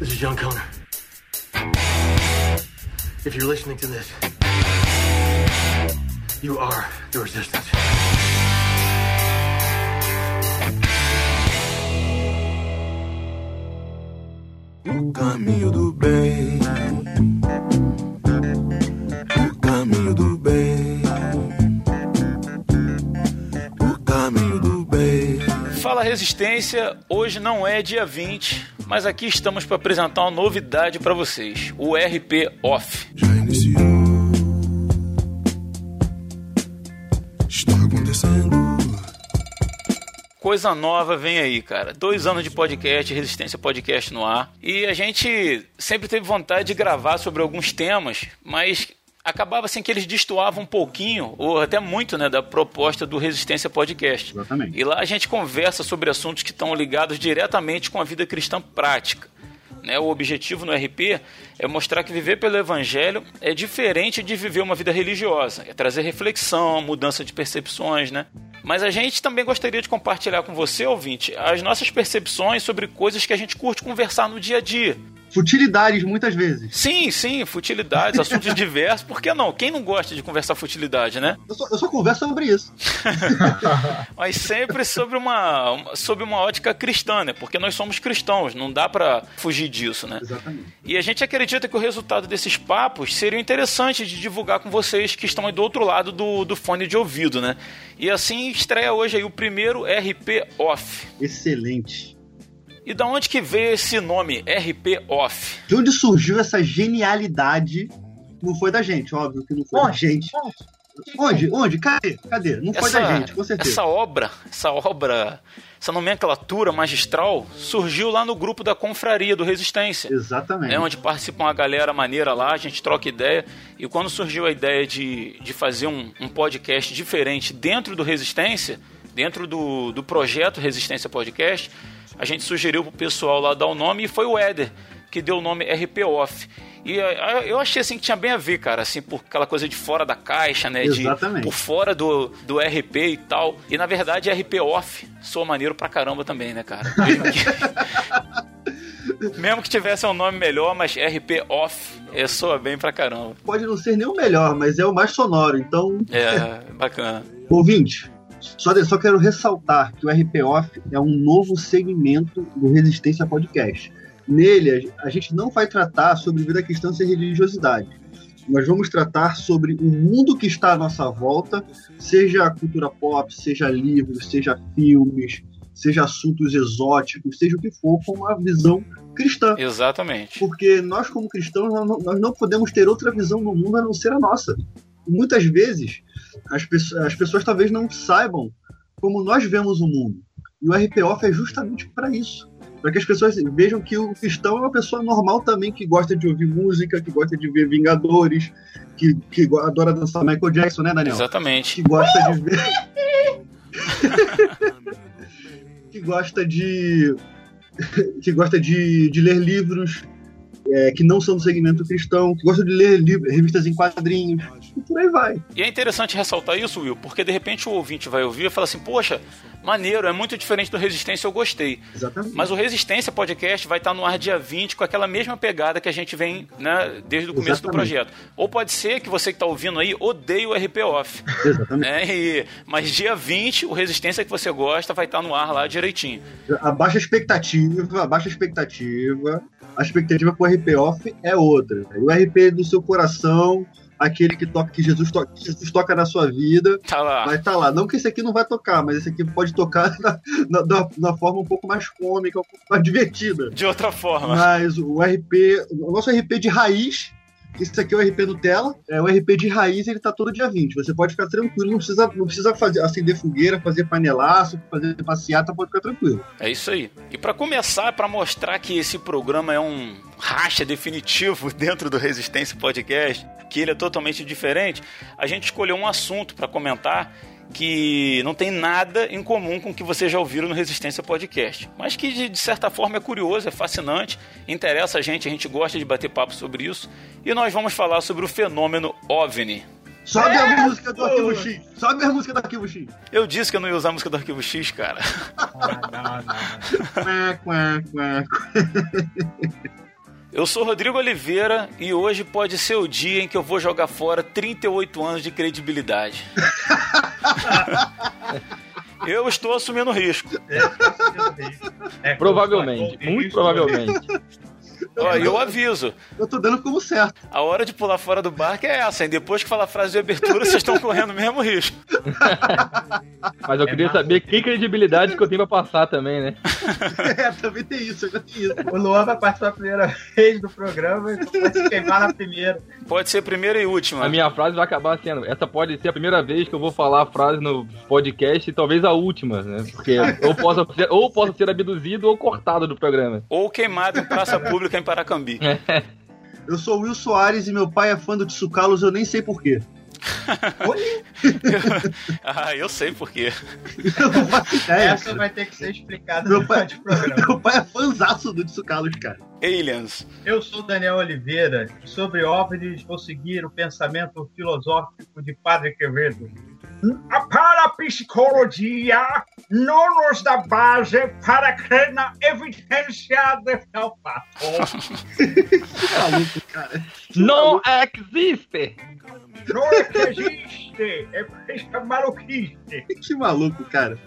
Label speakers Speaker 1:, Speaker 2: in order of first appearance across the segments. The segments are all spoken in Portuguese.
Speaker 1: This is John Connor. If you're listening to this, you are the resistance.
Speaker 2: O caminho do bem. O caminho do bem. O caminho do bem.
Speaker 3: Fala Resistência, hoje não é dia 20, mas aqui estamos para apresentar uma novidade para vocês, o RP Off.
Speaker 2: Já iniciou. Está acontecendo.
Speaker 3: Coisa nova vem aí, cara. Dois anos de podcast, Resistência Podcast no ar. E a gente sempre teve vontade de gravar sobre alguns temas, mas acabava assim que eles destoavam um pouquinho, ou até muito, né, da proposta do Resistência Podcast.
Speaker 4: Exatamente.
Speaker 3: E lá a gente conversa sobre assuntos que estão ligados diretamente com a vida cristã prática. Né? O objetivo no RP é mostrar que viver pelo Evangelho é diferente de viver uma vida religiosa, é trazer reflexão, mudança de percepções, né? Mas a gente também gostaria de compartilhar com você, ouvinte, as nossas percepções sobre coisas que a gente curte conversar no dia a dia.
Speaker 4: Futilidades, muitas vezes.
Speaker 3: Sim, sim, futilidades, assuntos diversos. Por que não? Quem não gosta de conversar futilidade, né?
Speaker 4: Eu só, eu só converso sobre isso.
Speaker 3: Mas sempre sobre uma, sobre uma ótica cristã, né? Porque nós somos cristãos, não dá pra fugir disso, né?
Speaker 4: Exatamente.
Speaker 3: E a gente acredita que o resultado desses papos seria interessante de divulgar com vocês que estão aí do outro lado do, do fone de ouvido, né? E assim estreia hoje aí o primeiro RP Off.
Speaker 4: Excelente.
Speaker 3: E da onde que veio esse nome RP Off?
Speaker 4: De onde surgiu essa genialidade? Não foi da gente, óbvio que não foi da gente. Onde? Onde? Cadê? Cadê? Não foi da gente, com certeza.
Speaker 3: essa obra, essa obra, essa nomenclatura magistral surgiu lá no grupo da Confraria do Resistência.
Speaker 4: Exatamente.
Speaker 3: É onde participa uma galera maneira lá, a gente troca ideia. E quando surgiu a ideia de, de fazer um, um podcast diferente dentro do Resistência, dentro do, do projeto Resistência Podcast, a gente sugeriu pro pessoal lá dar o nome e foi o Éder que deu o nome RP Off. E eh, eu achei assim que tinha bem a ver, cara, assim, por aquela coisa de fora da caixa, né? De,
Speaker 4: Exatamente.
Speaker 3: por fora do, do RP e tal. E na verdade, RP Off soa maneiro pra caramba também, né, cara? Mesmo que, mesmo que tivesse um nome melhor, mas RP Off é, soa bem pra caramba.
Speaker 4: Pode não ser nem o melhor, mas é o mais sonoro. Então,
Speaker 3: É, bacana.
Speaker 4: ouvinte, só, só quero ressaltar que o RP Off é um novo segmento do Resistência Podcast. Nele, a gente não vai tratar sobre vida cristã sem religiosidade. Nós vamos tratar sobre o mundo que está à nossa volta, seja cultura pop, seja livros, seja filmes, seja assuntos exóticos, seja o que for, com uma visão cristã.
Speaker 3: Exatamente.
Speaker 4: Porque nós, como cristãos, nós não, podemos ter outra visão do mundo a não ser a nossa. Muitas vezes, as, pesso- as pessoas talvez não saibam como nós vemos o mundo. E o RP Off é justamente para isso. Para que as pessoas vejam que o cristão é uma pessoa normal também, que gosta de ouvir música, que gosta de ver Vingadores, que, que adora dançar Michael Jackson, né, Daniel?
Speaker 3: Exatamente.
Speaker 4: que gosta de ver. que gosta de. que gosta de, de ler livros é, que não são do segmento cristão, que gosta de ler revistas em quadrinhos, e por aí vai.
Speaker 3: E é interessante ressaltar isso, Will, porque de repente o ouvinte vai ouvir e fala assim: Poxa, maneiro, é muito diferente do Resistência, eu gostei.
Speaker 4: Exatamente.
Speaker 3: Mas o Resistência Podcast vai estar no ar dia 20 com aquela mesma pegada que a gente vem né, desde o começo do
Speaker 4: Exatamente.
Speaker 3: projeto. Ou pode ser que você que está ouvindo aí odeie o RP Off.
Speaker 4: Exatamente.
Speaker 3: né? E- mas dia 20, o Resistência que você gosta vai estar no ar lá direitinho.
Speaker 4: Abaixa a expectativa, abaixa a expectativa. A expectativa pro RP Off é outra. O RP do seu coração, aquele que toca, que Jesus, to que Jesus toca na sua vida,
Speaker 3: Tá lá.
Speaker 4: Vai estar lá. Não que esse aqui não vai tocar, mas esse aqui pode tocar na, na, na- na forma um pouco mais cômica, um pouco mais divertida.
Speaker 3: De outra forma.
Speaker 4: Mas o RP, o nosso RP de raiz, esse aqui é o RP Nutella, é o RP de raiz, ele tá todo dia 20. Você pode ficar tranquilo, não precisa, não precisa fazer, acender fogueira, fazer panelaço, fazer passeata, pode ficar tranquilo.
Speaker 3: É isso aí. E para começar, para mostrar que esse programa é um racha definitivo dentro do Resistência Podcast, que ele é totalmente diferente, a gente escolheu um assunto para comentar que não tem nada em comum com o que vocês já ouviram no Resistência Podcast, mas que de, de certa forma é curioso, é fascinante, interessa a gente, a gente gosta de bater papo sobre isso, e nós vamos falar sobre o fenômeno OVNI.
Speaker 4: Sobe a música do Arquivo X. Sobe a música do Arquivo X.
Speaker 3: Eu disse que eu não ia usar a música do Arquivo X, cara.
Speaker 5: Ah, não, não.
Speaker 3: Eu sou Rodrigo Oliveira e hoje pode ser o dia em que eu vou jogar fora 38 anos de credibilidade. eu estou assumindo risco.
Speaker 5: É,
Speaker 6: Provavelmente,
Speaker 5: tem
Speaker 6: muito
Speaker 5: risco,
Speaker 6: provavelmente.
Speaker 3: Ó, e eu aviso,
Speaker 4: Eu tô dando como certo.
Speaker 3: a hora de pular fora do barco é essa, hein? Depois que fala a frase de abertura, vocês estão correndo o mesmo risco.
Speaker 6: Mas eu queria saber que credibilidade que eu tenho pra passar também, né?
Speaker 4: É, também tem isso, ainda tem isso.
Speaker 5: O Luan vai participar a primeira vez do programa e vai se queimar na primeira.
Speaker 3: Pode ser primeira e última.
Speaker 6: A minha frase vai acabar sendo. Essa pode ser a primeira vez que eu vou falar a frase no podcast e talvez a última, né? Porque ou posso ser, ou posso ser abduzido ou cortado do programa.
Speaker 3: Ou queimado em praça pública em Paracambi.
Speaker 4: Eu sou o Will Soares e meu pai é fã do Tsukalos, eu nem sei porquê.
Speaker 3: ah, eu sei por quê.
Speaker 4: Eu não faço ideia.
Speaker 5: Essa vai ter que ser explicada
Speaker 4: Meu
Speaker 5: no
Speaker 4: pai,
Speaker 5: de programa.
Speaker 4: meu pai é fãzaço do Tsukalos, cara.
Speaker 3: Aliens.
Speaker 5: Eu sou Daniel Oliveira e sobre OVNIs vou seguir o pensamento filosófico de Padre Quevedo. A parapsicologia não nos dá base para crer na evidência de tal fato.
Speaker 4: Que maluco, cara.
Speaker 6: Não existe!
Speaker 5: Não existe, é isso é maluquice.
Speaker 4: Que maluco, cara.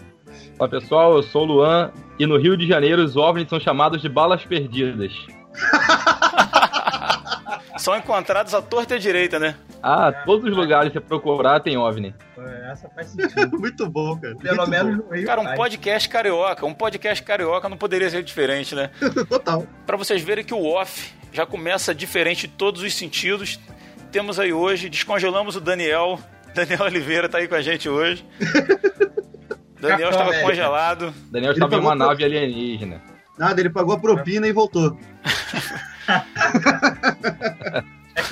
Speaker 6: Olá pessoal, eu sou o Luan e no Rio de Janeiro os OVNIs são chamados de balas perdidas.
Speaker 3: São encontrados à torta e à direita, né?
Speaker 6: Ah, todos os lugares que você procurar tem OVNI.
Speaker 5: Essa faz sentido.
Speaker 4: Muito bom, cara.
Speaker 5: Pelo
Speaker 4: Muito
Speaker 5: menos
Speaker 4: bom.
Speaker 5: no Rio.
Speaker 3: Cara, um podcast carioca. Um podcast carioca não poderia ser diferente, né?
Speaker 4: Total.
Speaker 3: Pra vocês verem que o off já começa diferente em todos os sentidos. Temos aí hoje, descongelamos o Daniel. Daniel Oliveira tá aí com a gente hoje. Daniel estava congelado.
Speaker 6: Daniel estava em uma
Speaker 4: pegou-
Speaker 6: nave alienígena.
Speaker 4: Nada, ele pagou a propina e voltou.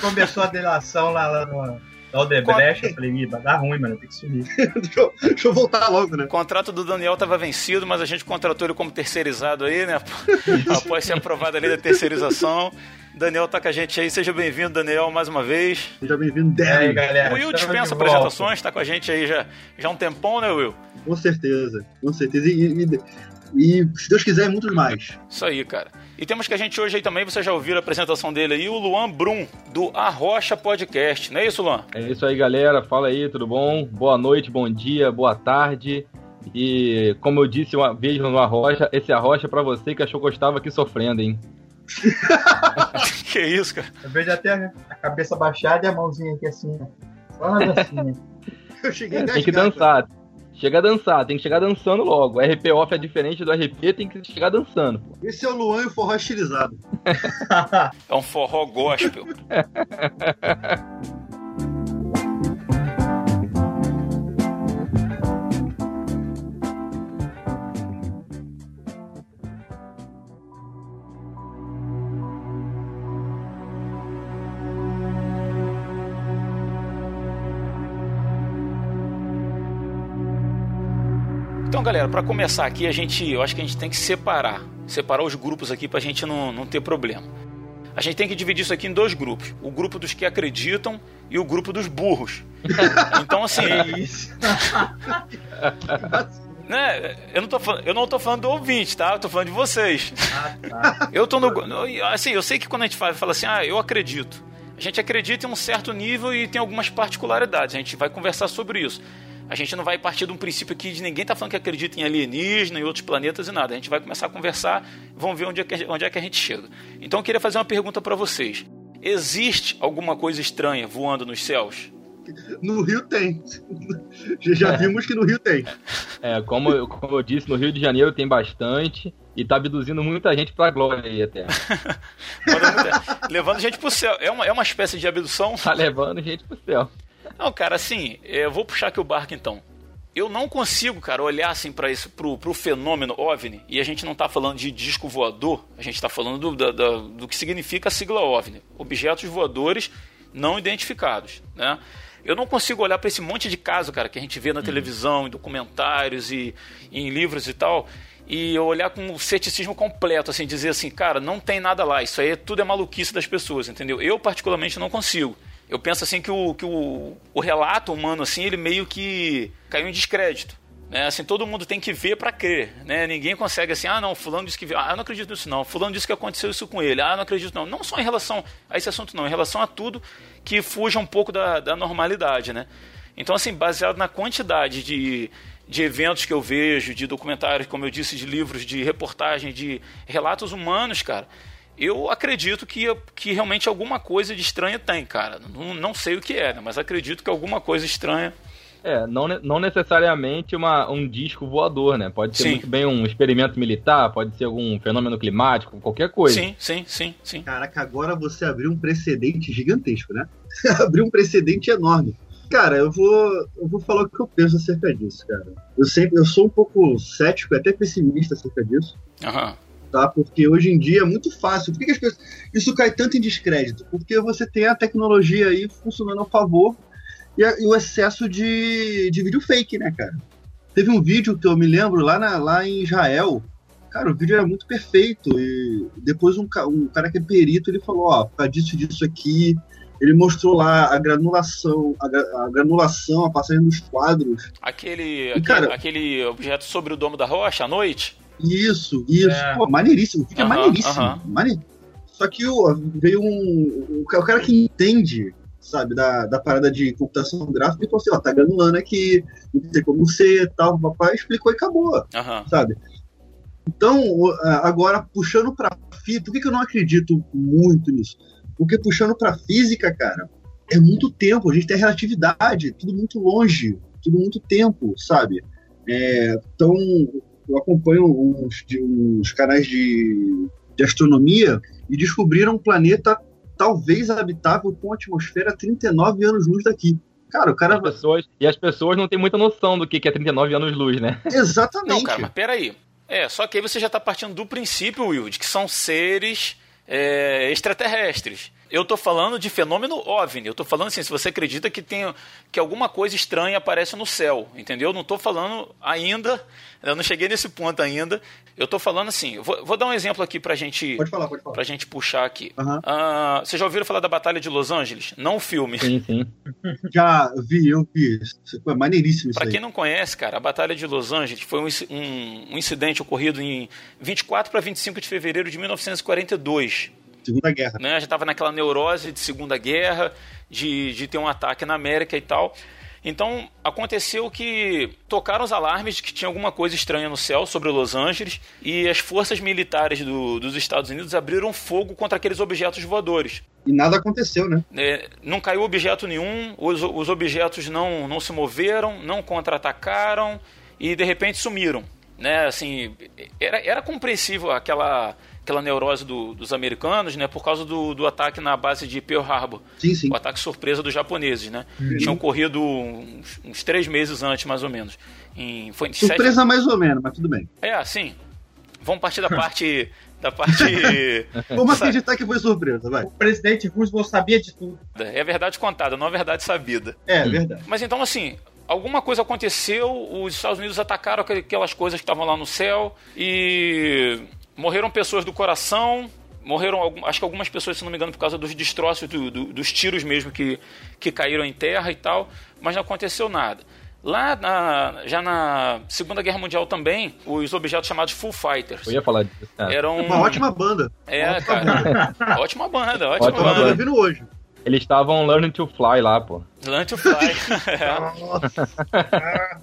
Speaker 5: É começou a delação lá, lá no, Odebrecht. Eu falei, "Ih, vai dar ruim, mano, tem que sumir.
Speaker 4: deixa, eu, deixa eu voltar logo, né?
Speaker 3: O contrato do Daniel estava vencido, mas a gente contratou ele como terceirizado aí, né? Após ser aprovada a lei da terceirização. Daniel tá com a gente aí. Seja bem-vindo, Daniel, mais uma vez.
Speaker 4: Seja bem-vindo, Derry.
Speaker 5: galera?
Speaker 3: O Will dispensa apresentações, tá com a gente aí já, já há um tempão, né, Will?
Speaker 4: Com certeza, com certeza. E, e- e, se Deus quiser, muitos mais.
Speaker 3: Isso aí, cara. E temos que a gente hoje aí também, vocês já ouviram a apresentação dele aí, o Luan Brum, do Arrocha Podcast. Não é isso, Luan?
Speaker 6: É isso aí, galera. Fala aí, tudo bom? Boa noite, bom dia, boa tarde. E como eu disse uma vez no Arrocha, esse Arrocha é pra você que achou que eu estava aqui sofrendo, hein?
Speaker 3: que isso, cara?
Speaker 5: Eu vejo até a cabeça baixada e a mãozinha aqui assim, ó. Só na dancinha.
Speaker 4: Eu cheguei
Speaker 6: Tem que dançar. Chega a dançar, tem que chegar dançando logo. O RP off é diferente do RP, tem que chegar dançando. pô.
Speaker 4: Esse é o Luan e o forró estilizado.
Speaker 3: É um forró gospel. galera, para começar aqui, a gente, eu acho que a gente tem que separar, separar os grupos aqui pra gente não, não ter problema. A gente tem que dividir isso aqui em dois grupos: o grupo dos que acreditam e o grupo dos burros. Então, assim,
Speaker 5: Que isso.
Speaker 3: né, eu não tô falando, eu não tô falando do ouvinte, tá? Eu tô falando de vocês.
Speaker 5: Ah, tá.
Speaker 3: Eu tô no- Assim, eu sei que quando a gente fala, fala assim, ah, eu acredito. A gente acredita em um certo nível e tem algumas particularidades. A gente vai conversar sobre isso. A gente não vai partir de um princípio aqui de ninguém tá falando que acredita em alienígena, em outros planetas e nada. A gente vai começar a conversar, vamos ver onde é que, onde é que a gente chega. Então eu queria fazer uma pergunta para vocês. Existe alguma coisa estranha voando nos céus?
Speaker 4: No Rio tem. Já, já vimos que no Rio tem.
Speaker 6: É, como, eu- como eu disse, no Rio de Janeiro tem bastante e tá abduzindo muita gente pra glória aí até.
Speaker 3: Levando gente pro céu. É uma, é uma espécie de abdução?
Speaker 6: Tá levando gente pro céu.
Speaker 3: Não, cara, assim, eu vou puxar aqui o barco então. Eu não consigo, cara, olhar assim para isso, pro, pro fenômeno OVNI, e a gente não tá falando de disco voador, a gente tá falando do, da- do que significa a sigla OVNI, objetos voadores não identificados, né? Eu não consigo olhar para esse monte de caso, cara, que a gente vê na televisão, em documentários e em livros e tal, e olhar com o ceticismo completo, assim, dizer assim, cara, não tem nada lá, isso aí tudo é maluquice das pessoas, entendeu? Eu, particularmente, não consigo. Eu penso assim que o, que o, o relato humano, assim, ele meio que caiu em descrédito. Né? Assim, todo mundo tem que ver para crer, né? Ninguém consegue assim, ah, não, fulano disse que ah, eu não acredito nisso não, fulano disse que aconteceu isso com ele, ah, eu não acredito não. Não só em relação a esse assunto não, em relação a tudo que fuja um pouco da, da normalidade, né? Então, assim, baseado na quantidade de, de eventos que eu vejo, de documentários, como eu disse, de livros, de reportagem, de relatos humanos, cara, eu acredito que, que realmente alguma coisa de estranha tem, cara. Não, não sei o que é, né? mas acredito que alguma coisa estranha
Speaker 6: é, não, não necessariamente uma, um disco voador, né? Pode ser
Speaker 3: Sim.
Speaker 6: muito bem um experimento militar, pode ser algum fenômeno climático, qualquer coisa.
Speaker 3: Sim, sim, sim, sim.
Speaker 4: Caraca, agora você abriu um precedente gigantesco, né? abriu um precedente enorme. Cara, eu vou, eu vou falar o que eu penso acerca disso, cara. Eu sempre, eu sou um pouco cético, até pessimista acerca disso,
Speaker 3: Aham.
Speaker 4: Tá? Porque hoje em dia é muito fácil. Por que, que as pessoas, isso cai tanto em descrédito? Porque você tem a tecnologia aí funcionando a favor e, a- e o excesso de, de vídeo fake, né, cara? Teve um vídeo que eu me lembro lá, na- lá em Israel. Cara, o vídeo era muito perfeito. E depois um, um cara que é perito, ele falou, ó, causa disso disso aqui. Ele mostrou lá a granulação, a, a granulação, a passagem dos quadros.
Speaker 3: Aquele,
Speaker 4: E,
Speaker 3: aquele,
Speaker 4: cara-
Speaker 3: aquele objeto sobre o domo da rocha à noite?
Speaker 4: Isso, isso.
Speaker 5: É.
Speaker 4: Pô, maneiríssimo.
Speaker 3: Aham,
Speaker 4: é maneiríssimo. Mane- Só que o, veio um. O, ca- o cara que entende, sabe, da, da parada de computação gráfica, falou assim: ó, tá granulando aqui, não tem como ser tal. Papai explicou e acabou, sabe? Então, agora, puxando pra física, por que, que eu não acredito muito nisso? Porque puxando pra física, cara, é muito tempo, a gente tem relatividade, tudo muito longe, tudo muito tempo, sabe? É, então, eu acompanho uns, de- uns canais de, de astronomia e descobriram um planeta talvez habitável com atmosfera a 39 anos-luz daqui. Cara, o cara.
Speaker 6: As pessoas, e as pessoas não têm muita noção do que que é 39 anos-luz, né?
Speaker 4: Exatamente.
Speaker 3: Não, cara, mas peraí. É, só que aí você já tá partindo do princípio, Will, de que são seres é, extraterrestres. Eu tô falando de fenômeno OVNI. Eu tô falando assim, se você acredita que tem que alguma coisa estranha aparece no céu, entendeu? Eu não tô falando ainda, eu não cheguei nesse ponto ainda. Eu tô falando assim, vou, vou dar um exemplo aqui pra gente,
Speaker 4: Pode falar, pode falar.
Speaker 3: pra gente puxar aqui.
Speaker 4: Aham.
Speaker 3: Ah, vocês já ouviram falar da Batalha de Los Angeles? Não o filme.
Speaker 6: Sim, sim.
Speaker 4: Já vi, eu vi. Isso É maneiríssimo isso
Speaker 3: Pra
Speaker 4: aí.
Speaker 3: quem não conhece, cara, a Batalha de Los Angeles foi um, um- um incidente ocorrido em 24 para 25 de fevereiro de 1942.
Speaker 4: Segunda Guerra.
Speaker 3: Né? Já estava naquela neurose de Segunda Guerra, de, de ter um ataque na América e tal. Então aconteceu que tocaram os alarmes de que tinha alguma coisa estranha no céu sobre Los Angeles e as forças militares do- dos Estados Unidos abriram fogo contra aqueles objetos voadores.
Speaker 4: E nada aconteceu, né?
Speaker 3: É, não caiu objeto nenhum, os, os objetos não, não se moveram, não contra-atacaram e de repente sumiram. Né? Assim, era, era compreensível aquela, aquela neurose do- dos americanos né? por causa do, do ataque na base de Pearl Harbor,
Speaker 4: Sim, sim.
Speaker 3: o ataque surpresa dos japoneses. Né? Tinha ocorrido uns, uns três meses antes, mais ou menos. Em, foi em sete-
Speaker 4: Surpresa mais ou menos, mas tudo bem.
Speaker 3: É, sim. Vamos partir da parte. da parte.
Speaker 4: Vamos acreditar que foi surpresa, vai.
Speaker 5: O presidente Roosevelt sabia de tudo.
Speaker 3: é a verdade contada, não a verdade sabida.
Speaker 4: É, verdade.
Speaker 3: Mas então, assim, alguma coisa aconteceu, os Estados Unidos atacaram aqu- aquelas coisas que estavam lá no céu e morreram pessoas do coração. Morreram, acho que algumas pessoas, se não me engano, por causa dos destroços, do- do- dos tiros mesmo que, que caíram em terra e tal, mas não aconteceu nada. Lá, na- já na Segunda Guerra Mundial também, os objetos chamados Full Fighters
Speaker 6: Eu ia falar disso. É.
Speaker 3: eram.
Speaker 4: Uma ótima banda.
Speaker 3: É,
Speaker 4: ótima
Speaker 3: cara. ótima banda, ótima
Speaker 6: Ótima
Speaker 4: Tava
Speaker 3: banda.
Speaker 4: ouvindo hoje.
Speaker 6: Eles estavam learning to fly lá, pô.
Speaker 3: Learn to Fly. É.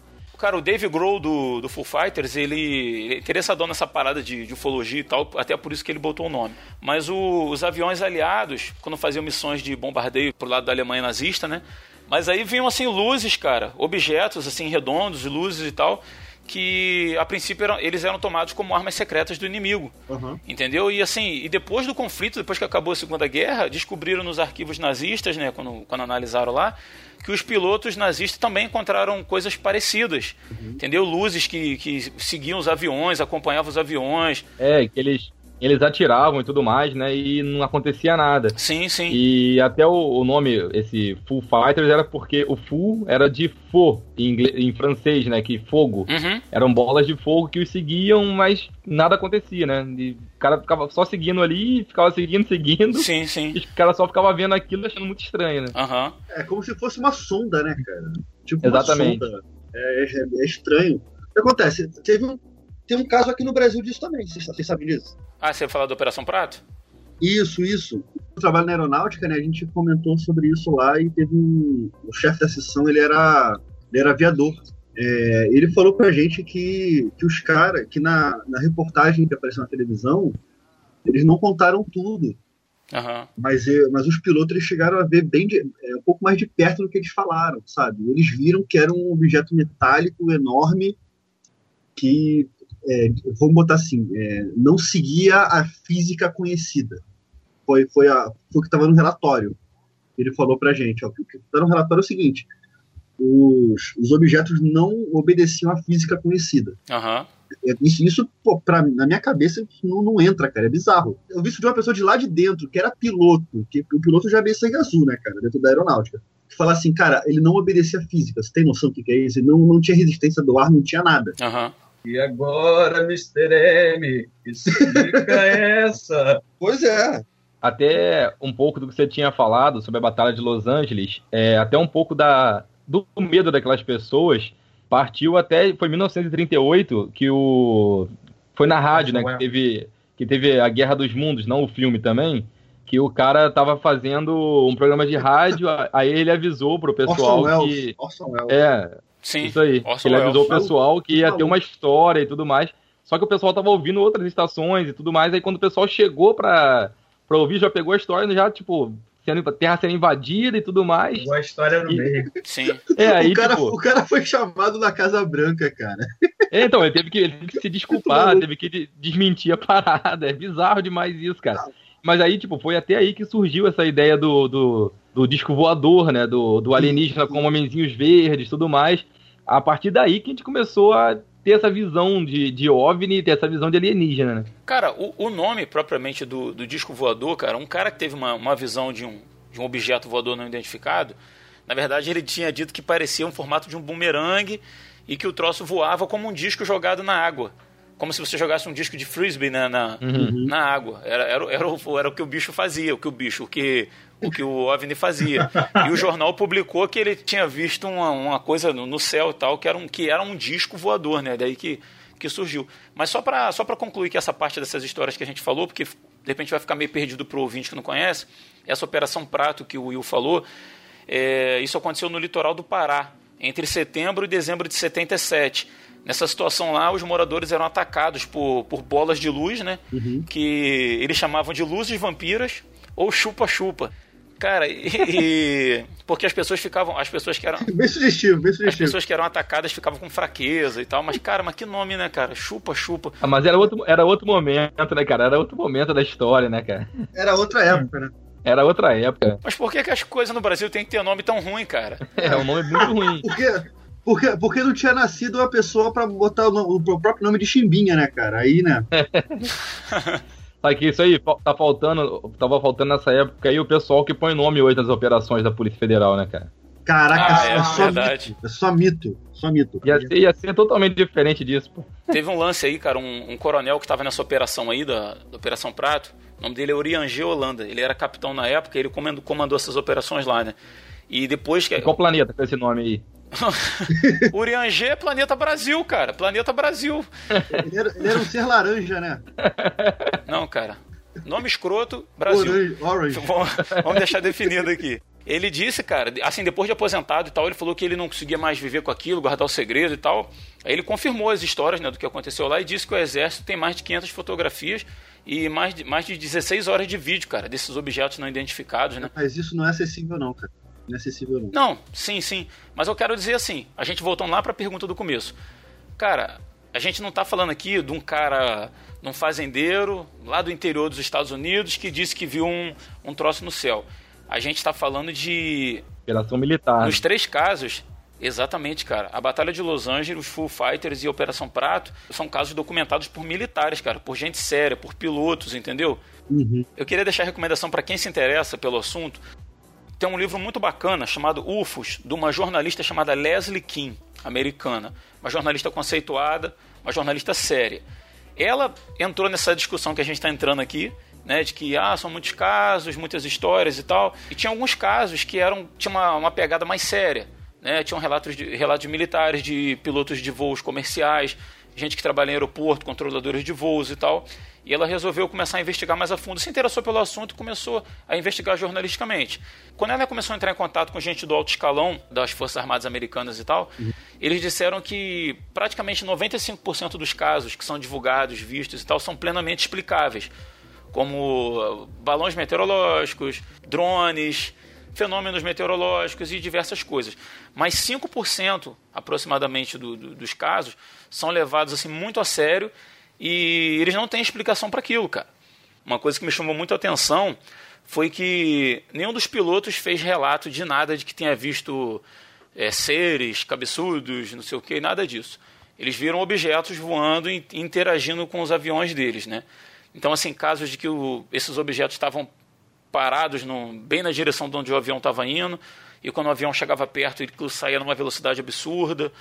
Speaker 3: Cara, o Dave Grohl do, do Full Fighters, ele, ele interessadão nessa parada de, de ufologia e tal, até por isso que ele botou o nome. Mas o- os aviões aliados, quando faziam missões de bombardeio pro lado da Alemanha nazista, né? Mas aí vinham assim luzes, cara, objetos assim redondos, luzes e tal, que a princípio eram, eles eram tomados como armas secretas do inimigo.
Speaker 4: Aham.
Speaker 3: Entendeu? E assim, e depois do conflito, depois que acabou a Segunda Guerra, descobriram nos arquivos nazistas, né, quando, quando analisaram lá, que os pilotos nazistas também encontraram coisas parecidas. Entendeu? Luzes que, que seguiam os aviões, acompanhavam os aviões.
Speaker 6: É, que eles, eles atiravam e tudo mais, né? E não acontecia nada.
Speaker 3: Sim, sim.
Speaker 6: E até o, o nome, esse Full Fighters, era porque o Full era de fo, em, inglês, em francês, né? Que fogo.
Speaker 3: Uhum.
Speaker 6: Eram bolas de fogo que os seguiam, mas nada acontecia, né? E o cara ficava só seguindo ali, ficava seguindo, seguindo.
Speaker 3: Sim, sim.
Speaker 6: E o cara só ficava vendo aquilo achando muito estranho, né?
Speaker 3: Aham.
Speaker 4: É como se fosse uma sonda, né, cara? Tipo
Speaker 6: Exatamente.
Speaker 4: uma sonda. É, é- é estranho. O que acontece? Teve um, tem um caso aqui no Brasil disso também, vocês, sabem disso?
Speaker 3: Ah, você falar da Operação Prato?
Speaker 4: Isso, isso. Eu trabalho na aeronáutica, né? A gente comentou sobre isso lá e teve um. O chefe da sessão, ele era, ele era aviador. É, ele falou pra gente que, que os caras, que na, na reportagem que apareceu na televisão, eles não contaram tudo.
Speaker 3: Aham.
Speaker 4: Mas, eh, mas os pilotos eles chegaram a ver bem de, é, um pouco mais de perto do que eles falaram, sabe? Eles viram que era um objeto metálico enorme que, é, vamos botar assim, é, não seguia a física conhecida. Foi, foi, a, foi o que estava no relatório. Ele falou pra gente, ó, o que está no relatório é o seguinte, os, os objetos não obedeciam à física conhecida. É, Isso, isso pô, pra, na minha cabeça, não, não entra, cara. É bizarro. Eu vi isso de uma pessoa de lá de dentro, que era piloto, que o piloto já meio sangue azul, né, cara, dentro da aeronáutica. Que fala assim, cara, ele não obedecia à física. Você tem noção do que, que é isso? Ele não, não tinha resistência do ar, não tinha nada.
Speaker 3: Aham.
Speaker 5: E agora, Mr. M, explica essa.
Speaker 4: Pois é.
Speaker 6: Até um pouco do que você tinha falado sobre a Batalha de Los Angeles, é, até um pouco da, do medo daquelas pessoas, partiu até. Foi em 1938 que o. Foi na rádio, né? Que teve, que teve a Guerra dos Mundos, não o filme também. Que o cara tava fazendo um programa de rádio, aí ele avisou pro pessoal
Speaker 4: Orson
Speaker 6: que.
Speaker 4: Orson Welles.
Speaker 6: É,
Speaker 3: Sim.
Speaker 6: Isso aí.
Speaker 3: Orson
Speaker 6: ele avisou o pessoal que ia ter uma história e tudo mais. Só que o pessoal tava ouvindo outras estações e tudo mais. Aí quando o pessoal chegou pra, pra ouvir, já pegou a história, já, tipo, sendo, terra sendo invadida e tudo mais.
Speaker 5: Igual a história no
Speaker 6: E-
Speaker 5: meio.
Speaker 3: Sim.
Speaker 6: É, aí,
Speaker 4: o, cara,
Speaker 6: tipo.
Speaker 4: o cara foi chamado na Casa Branca, cara.
Speaker 6: é, então, ele teve que, ele teve que se desculpar, teve que de- desmentir a parada. É bizarro demais isso, cara. Mas aí, tipo, foi até aí que surgiu essa ideia do, do, do disco voador, né? Do, do alienígena com homenzinhos verdes e tudo mais. A partir daí que a gente começou a ter essa visão de, de OVNI, ter essa visão de alienígena, né?
Speaker 3: Cara, o, o nome propriamente do, do disco voador, cara, um cara que teve uma, uma visão de um, de um objeto voador não identificado, na verdade ele tinha dito que parecia um formato de um bumerangue e que o troço voava como um disco jogado na água. Como se você jogasse um disco de frisbee né, na, na água. Era, era, era, o, era o que o bicho fazia, o que o bicho, o que, o que o OVNI fazia. E o jornal publicou que ele tinha visto uma, uma coisa no, no céu e tal, que era um, que era um disco voador, né? Daí que, que surgiu. Mas só para só pra concluir que essa parte dessas histórias que a gente falou, porque de repente vai ficar meio perdido pro ouvinte que não conhece, essa Operação Prato que o Will falou, é, isso aconteceu no litoral do Pará, entre setembro e dezembro de 77. Nessa situação lá, os moradores eram atacados por, por bolas de luz, né? Que eles chamavam de luzes vampiras ou chupa-chupa. Cara, e, e- porque as pessoas ficavam, as pessoas que eram
Speaker 4: Bem sugestivo, bem
Speaker 3: as
Speaker 4: sugestivo.
Speaker 3: pessoas que eram atacadas ficavam com fraqueza e tal, mas cara, mas que nome, né, cara? Chupa, chupa.
Speaker 6: Ah, mas era outro, era outro momento, né, cara? Era outro momento da história, né, cara?
Speaker 4: Era outra época, né?
Speaker 6: Era outra época.
Speaker 3: Mas por que, que as coisas no Brasil tem que ter nome tão ruim, cara?
Speaker 6: É um nome muito ruim.
Speaker 4: Por quê? Porque, porque não tinha nascido uma pessoa pra botar o, o próprio nome de Chimbinha, né, cara? Aí, né?
Speaker 6: Sabe que isso aí tá faltando, tava faltando nessa época aí o pessoal que põe nome hoje nas operações da Polícia Federal, né, cara?
Speaker 4: Caraca,
Speaker 3: Ah,
Speaker 4: é,
Speaker 3: é,
Speaker 4: só
Speaker 3: verdade.
Speaker 4: mito. É só mito. Só mito.
Speaker 6: Ia ser, ia ser totalmente diferente disso, pô.
Speaker 3: Teve um lance aí, cara, um, um coronel que estava nessa operação aí, da, da Operação Prato. O nome dele é Oriangê Holanda. Ele era capitão na época, ele comandou, comandou essas operações lá, né? E depois que.
Speaker 6: E qual planeta com esse nome aí?
Speaker 3: Uriangê é Planeta Brasil, cara. Planeta Brasil.
Speaker 4: Ele era, ele era um ser laranja, né?
Speaker 3: Não, cara. Nome escroto, Brasil.
Speaker 4: Orange. orange.
Speaker 3: Vamos, vamos deixar definido aqui. Ele disse, cara, assim, depois de aposentado e tal, ele falou que ele não conseguia mais viver com aquilo, guardar o segredo e tal. Aí ele confirmou as histórias né, do que aconteceu lá e disse que o exército tem mais de 500 fotografias e mais de, mais de 16 horas de vídeo, cara, desses objetos não identificados, né?
Speaker 4: Mas isso não é acessível, não, cara. Não é acessível, não.
Speaker 3: Não, sim, sim. Mas eu quero dizer assim, a gente voltando lá para a pergunta do começo. Cara, a gente não tá falando aqui de um cara, de um fazendeiro lá do interior dos Estados Unidos que disse que viu um, um troço no céu. A gente está falando de
Speaker 6: Operação militar.
Speaker 3: nos três casos, exatamente, cara. A Batalha de Los Angeles, Full Fighters e Operação Prato são casos documentados por militares, cara, por gente séria, por pilotos, entendeu?
Speaker 4: Uhum.
Speaker 3: Eu queria deixar a recomendação para quem se interessa pelo assunto. Tem um livro muito bacana chamado UFOS, de uma jornalista chamada Leslie King, americana. Uma jornalista conceituada, uma jornalista séria. Ela entrou nessa discussão que a gente está entrando aqui, né, de que ah, são muitos casos, muitas histórias e tal. E tinha alguns casos que eram tinha uma, uma pegada mais séria. né? Tinham relatos de, relatos de militares, de pilotos de voos comerciais, gente que trabalha em aeroporto, controladores de voos e tal. E ela resolveu começar a investigar mais a fundo, se interessou pelo assunto e começou a investigar jornalisticamente. Quando ela começou a entrar em contato com gente do alto escalão das Forças Armadas Americanas e tal, uhum. eles disseram que praticamente 95% dos casos que são divulgados, vistos e tal, são plenamente explicáveis. Como balões meteorológicos, drones, fenômenos meteorológicos e diversas coisas. Mas 5% aproximadamente do, do, dos casos são levados assim muito a sério e eles não têm explicação para aquilo, cara. Uma coisa que me chamou muito a atenção foi que nenhum dos pilotos fez relato de nada de que tenha visto é, seres cabeçudos, não sei o que, nada disso. Eles viram objetos voando e interagindo com os aviões deles, né? Então, assim, casos de que o, esses objetos estavam parados no, bem na direção de onde o avião estava indo, e quando o avião chegava perto, ele saía numa velocidade absurda.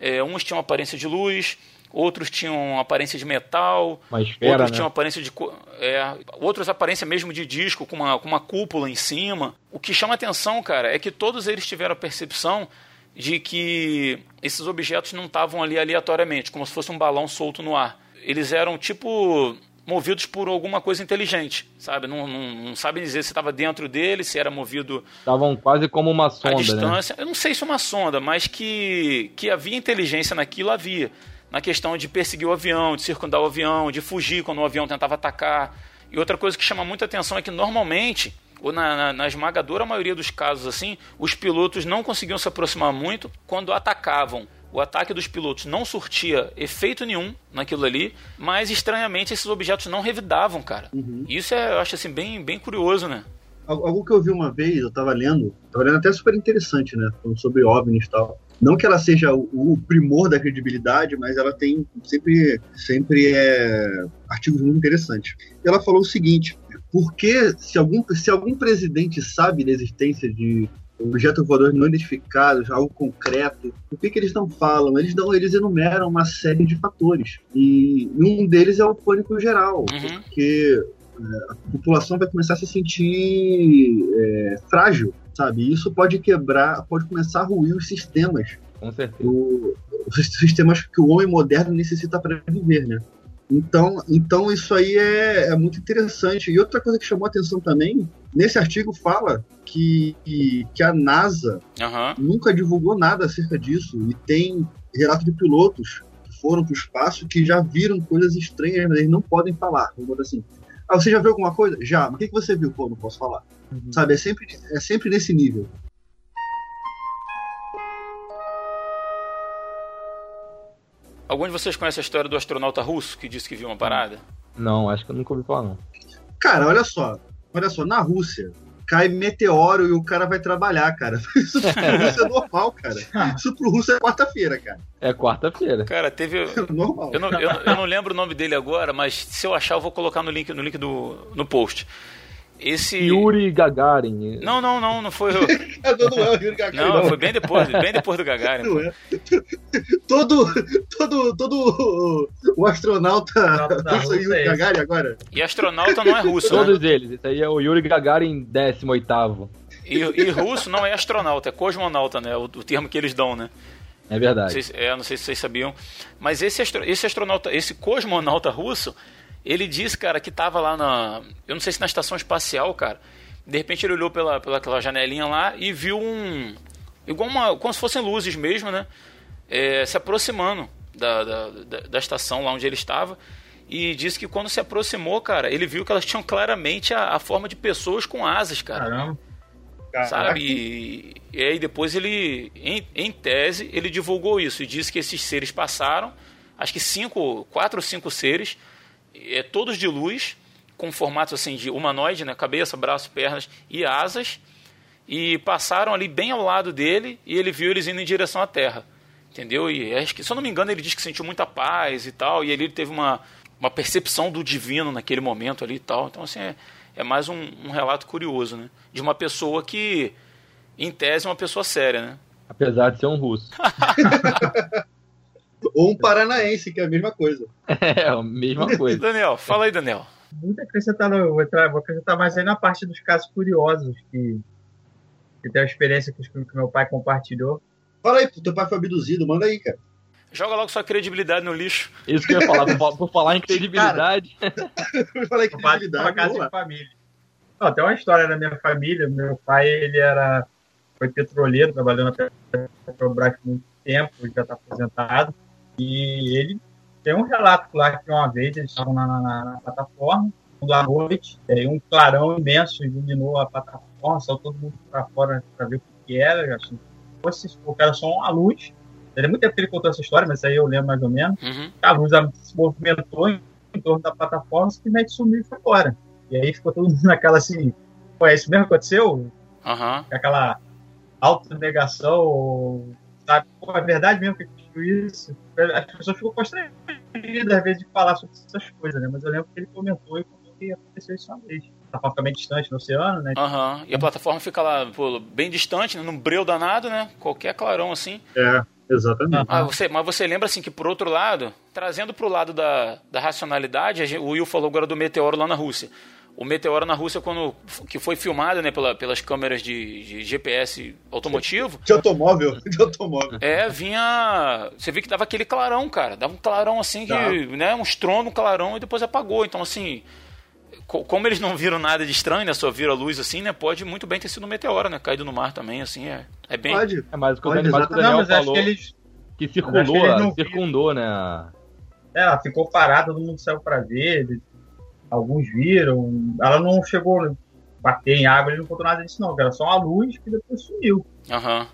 Speaker 3: É, uns tinham aparência de luz, outros tinham aparência de metal,
Speaker 6: esfera,
Speaker 3: outros
Speaker 6: né?
Speaker 3: tinham aparência de. É, outros aparência mesmo de disco, com uma, com uma cúpula em cima. O que chama atenção, cara, é que todos eles tiveram a percepção de que esses objetos não estavam ali aleatoriamente, como se fosse um balão solto no ar. Eles eram tipo movidos por alguma coisa inteligente, sabe? Não, não, não sabe dizer se estava dentro dele, se era movido.
Speaker 6: Estavam quase como uma sonda.
Speaker 3: À
Speaker 6: né?
Speaker 3: distância.
Speaker 6: Né?
Speaker 3: Eu não sei se uma sonda, mas que, que havia inteligência naquilo, havia. Na questão de perseguir o avião, de circundar o avião, de fugir quando o avião tentava atacar. E outra coisa que chama muita atenção é que normalmente, ou na, na, na esmagadora maioria dos casos assim, os pilotos não conseguiam se aproximar muito quando atacavam o ataque dos pilotos não surtia efeito nenhum naquilo ali, mas estranhamente esses objetos não revidavam, cara. Uhum. Isso é, eu acho assim, bem, bem curioso, né?
Speaker 4: Algo que eu vi uma vez, eu tava lendo, tava lendo até super interessante, né? Falando sobre OVNIs e tal. Não que ela seja o, o, primor da credibilidade, mas ela tem sempre, sempre é, artigos muito interessantes. E ela falou o seguinte: porque se algum, se algum presidente sabe da existência de objetos voadores não identificados, algo concreto. O que, que eles não falam? Eles não, eles enumeram uma série de fatores. E um deles é o pânico geral, uhum. porque é, a população vai começar a se sentir é, frágil, sabe? Isso pode quebrar, pode começar a ruir os sistemas.
Speaker 6: Com certeza.
Speaker 4: O, os sistemas que o homem moderno necessita para viver, né? Então, então isso aí é, é, muito interessante. E outra coisa que chamou a atenção também, nesse artigo fala que, que a NASA
Speaker 3: uhum.
Speaker 4: nunca divulgou nada acerca disso. E tem relato de pilotos que foram para o espaço que já viram coisas estranhas, mas eles não podem falar. Vamos assim. Ah, você já viu alguma coisa? Já. Mas o que, que você viu? Pô, não posso falar. Uhum. Sabe, é sempre, é sempre nesse nível.
Speaker 3: Algum de vocês conhece a história do astronauta russo que disse que viu uma parada?
Speaker 6: Não, acho que eu nunca ouvi falar, não.
Speaker 4: Cara, olha só. Olha só, na Rússia, cai meteoro e o cara vai trabalhar, cara. Isso pro russo é normal, cara. Isso pro russo é quarta-feira, cara.
Speaker 6: É quarta-feira.
Speaker 3: Cara, teve.
Speaker 4: É normal.
Speaker 3: Eu não, eu, eu não lembro o nome dele agora, mas se eu achar, eu vou colocar no link, no link do no post. Esse...
Speaker 6: Yuri Gagarin.
Speaker 3: Não, não, não, não foi.
Speaker 4: não, não é o Yuri Gagarin.
Speaker 3: Não, não, foi bem depois, bem depois do Gagarin.
Speaker 4: Não é. Todo, todo, todo o astronauta russo é Yuri Gagarin agora.
Speaker 3: E astronauta não é russo,
Speaker 6: Todos
Speaker 3: né?
Speaker 6: eles. Esse aí é o Yuri Gagarin 18º.
Speaker 3: E, e russo não é astronauta, é cosmonauta, né? O, o termo que eles dão, né?
Speaker 6: É verdade.
Speaker 3: Não sei, é, não sei se vocês sabiam. Mas esse, astro, esse astronauta, esse cosmonauta russo, ele disse, cara, que tava lá na. Eu não sei se na estação espacial, cara. De repente ele olhou pela, pela aquela janelinha lá e viu um. Igual uma. Como se fossem luzes mesmo, né? É, se aproximando da, da, da, da, estação lá onde ele estava. E disse que quando se aproximou, cara, ele viu que elas tinham claramente a, a forma de pessoas com asas, cara.
Speaker 5: Caramba.
Speaker 3: Sabe? E, e aí depois ele, em, em tese, ele divulgou isso e disse que esses seres passaram, acho que cinco, quatro ou cinco seres, é, todos de luz, com formato assim de humanoide, né? cabeça, braço, pernas e asas, e passaram ali bem ao lado dele e ele viu eles indo em direção à Terra. Entendeu? E acho que, se eu não me engano, ele disse que sentiu muita paz e tal, e ele teve uma, uma percepção do divino naquele momento ali e tal. Então, assim, é, é mais um, um relato curioso, né? De uma pessoa que, em tese, é uma pessoa séria, né?
Speaker 6: Apesar de ser um russo.
Speaker 4: Ou um paranaense, que é a mesma coisa.
Speaker 6: É, a mesma coisa.
Speaker 3: Daniel, fala aí, Daniel.
Speaker 5: Muito acrescentar, no, vou, entrar, vou acrescentar mais aí na parte dos casos curiosos, que, que tem a experiência que, que meu pai compartilhou.
Speaker 4: Fala aí, teu pai foi abduzido, manda aí, cara.
Speaker 3: Joga logo sua credibilidade no lixo.
Speaker 6: Isso que eu ia falar, por, por falar em credibilidade.
Speaker 5: Eu faço
Speaker 4: credibilidade.
Speaker 5: uma casa de família. Ó, tem uma história da minha família. Meu pai, ele era foi petroleiro, trabalhou na Petrobras por muito tempo, já está aposentado. E ele tem um relato lá que uma vez eles estavam na, na- na plataforma, à noite, e aí um clarão imenso iluminou a plataforma, saiu todo mundo para fora para ver o que, era. Assim, fosse, o cara só uma luz. Ele é muito tempo que ele contou essa história, mas aí eu lembro mais ou menos
Speaker 3: Uhum.
Speaker 5: a luz se movimentou em, em torno da plataforma, simplesmente sumiu e foi embora. E aí ficou todo mundo naquela assim, pô, é isso mesmo que aconteceu?
Speaker 3: Aham.
Speaker 5: Aquela autonegação, sabe? Pô, é verdade mesmo que aconteceu isso? As pessoas ficam constrangidas às vezes de falar sobre essas coisas, né? Mas eu lembro que ele comentou e comentou que aconteceu isso uma vez. A plataforma fica bem distante no oceano, né?
Speaker 3: Aham. E a plataforma fica lá, pô, bem distante, né, num breu danado, né? Qualquer clarão assim.
Speaker 4: É, exatamente.
Speaker 3: Ah, você, mas você lembra assim que por outro lado, trazendo pro lado da, da racionalidade, a gente- o Will falou agora do meteoro lá na Rússia. O meteoro na Rússia, quando que foi filmado né, pela, pelas câmeras de, de GPS automotivo,
Speaker 4: De automóvel, de automóvel.
Speaker 3: é, vinha. Você viu que dava aquele clarão, cara. Dava um clarão assim, que,
Speaker 4: Dava.
Speaker 3: né? Um estrondo, um clarão e depois apagou. Então, assim. co- Como eles não viram nada de estranho, né? Só viram a luz assim, né? Pode muito bem ter sido um meteoro, né? Caído no mar também, assim. É, é bem.
Speaker 4: Pode.
Speaker 6: É mais o que o
Speaker 4: Pode,
Speaker 6: Daniel, mais o
Speaker 5: Não,
Speaker 6: Daniel
Speaker 5: mas acho
Speaker 6: falou,
Speaker 5: que eles.
Speaker 6: que circulou,
Speaker 5: que não
Speaker 6: circundou, né?
Speaker 5: É, ela ficou parada, todo mundo saiu pra ver. eles- Alguns viram. Ela não chegou a bater em água, ele não contou nada disso, não. Era só uma luz que depois sumiu.
Speaker 3: Aham.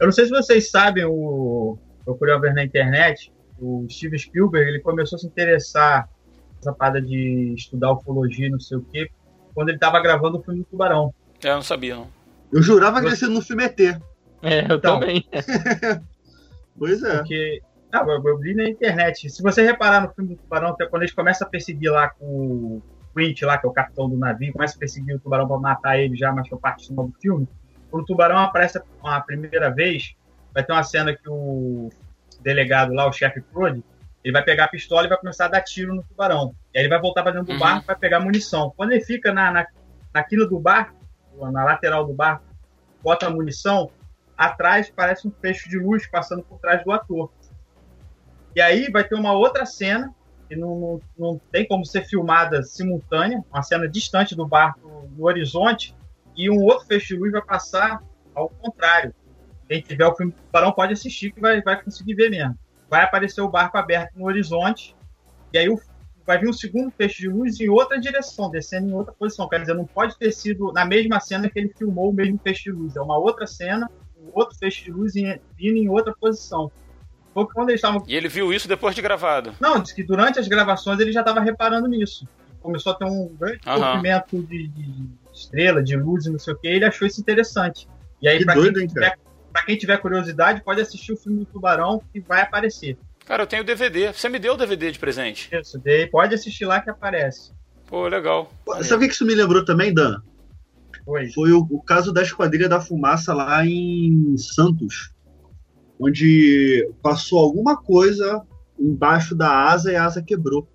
Speaker 5: Eu não sei se vocês sabem, o procurei ver na internet, o Steven Spielberg, ele começou a se interessar nessa parada de estudar ufologia, e não sei o quê, quando ele estava gravando o filme do Tubarão.
Speaker 3: É, eu não sabia, não.
Speaker 4: Eu jurava que ia ser no filme ET.
Speaker 6: É, eu
Speaker 5: Então.
Speaker 6: também.
Speaker 4: Pois é.
Speaker 5: Porque, não, eu, eu li na internet. Se você reparar no filme do Tubarão, que é quando eles começam a perseguir lá com o Quint, lá, que é o capitão do navio, começa a perseguir o Tubarão para matar ele já, mas é parte final do filme. Quando o Tubarão aparece a primeira vez, vai ter uma cena que o delegado lá, o chefe Prodi, ele vai pegar a pistola e vai começar a dar tiro no tubarão. E aí ele vai voltar para dentro do
Speaker 3: Uhum.
Speaker 5: barco para pegar munição. Quando ele fica na, na, na quina do barco, na lateral do barco, bota a munição, atrás parece um fecho de luz passando por trás do ator. E aí vai ter uma outra cena, que não, não, não tem como ser filmada simultânea, uma cena distante do barco no horizonte, e um outro fecho de luz vai passar ao contrário. Quem tiver o filme do Tubarão pode assistir, que vai, vai conseguir ver mesmo. Vai aparecer o barco aberto no horizonte, e aí o- vai vir um segundo feixe de luz em outra direção, descendo em outra posição. Quer dizer, não pode ter sido na mesma cena que ele filmou o mesmo feixe de luz. É uma outra cena, um outro feixe de luz em- vindo em outra posição. Foi quando eles estavam.
Speaker 3: E ele viu isso depois de gravado.
Speaker 5: Não, disse que durante as gravações ele já estava reparando nisso. Começou a ter um grande
Speaker 3: Aham.
Speaker 5: movimento de, de estrela, de luz e não sei o que, e ele achou isso interessante. E aí,
Speaker 4: Que
Speaker 5: para
Speaker 4: doido,
Speaker 5: quem, tiver- pra quem tiver curiosidade, pode assistir o filme do Tubarão que vai aparecer.
Speaker 3: Cara, eu tenho o DVD. Você me deu o DVD de presente.
Speaker 5: Isso, daí pode assistir lá que aparece.
Speaker 3: Pô, legal.
Speaker 4: Sabe o que isso me lembrou também, Dan?
Speaker 5: Foi.
Speaker 4: Foi o, o caso da Esquadrilha da Fumaça lá em Santos, onde passou alguma coisa embaixo da asa e a asa quebrou.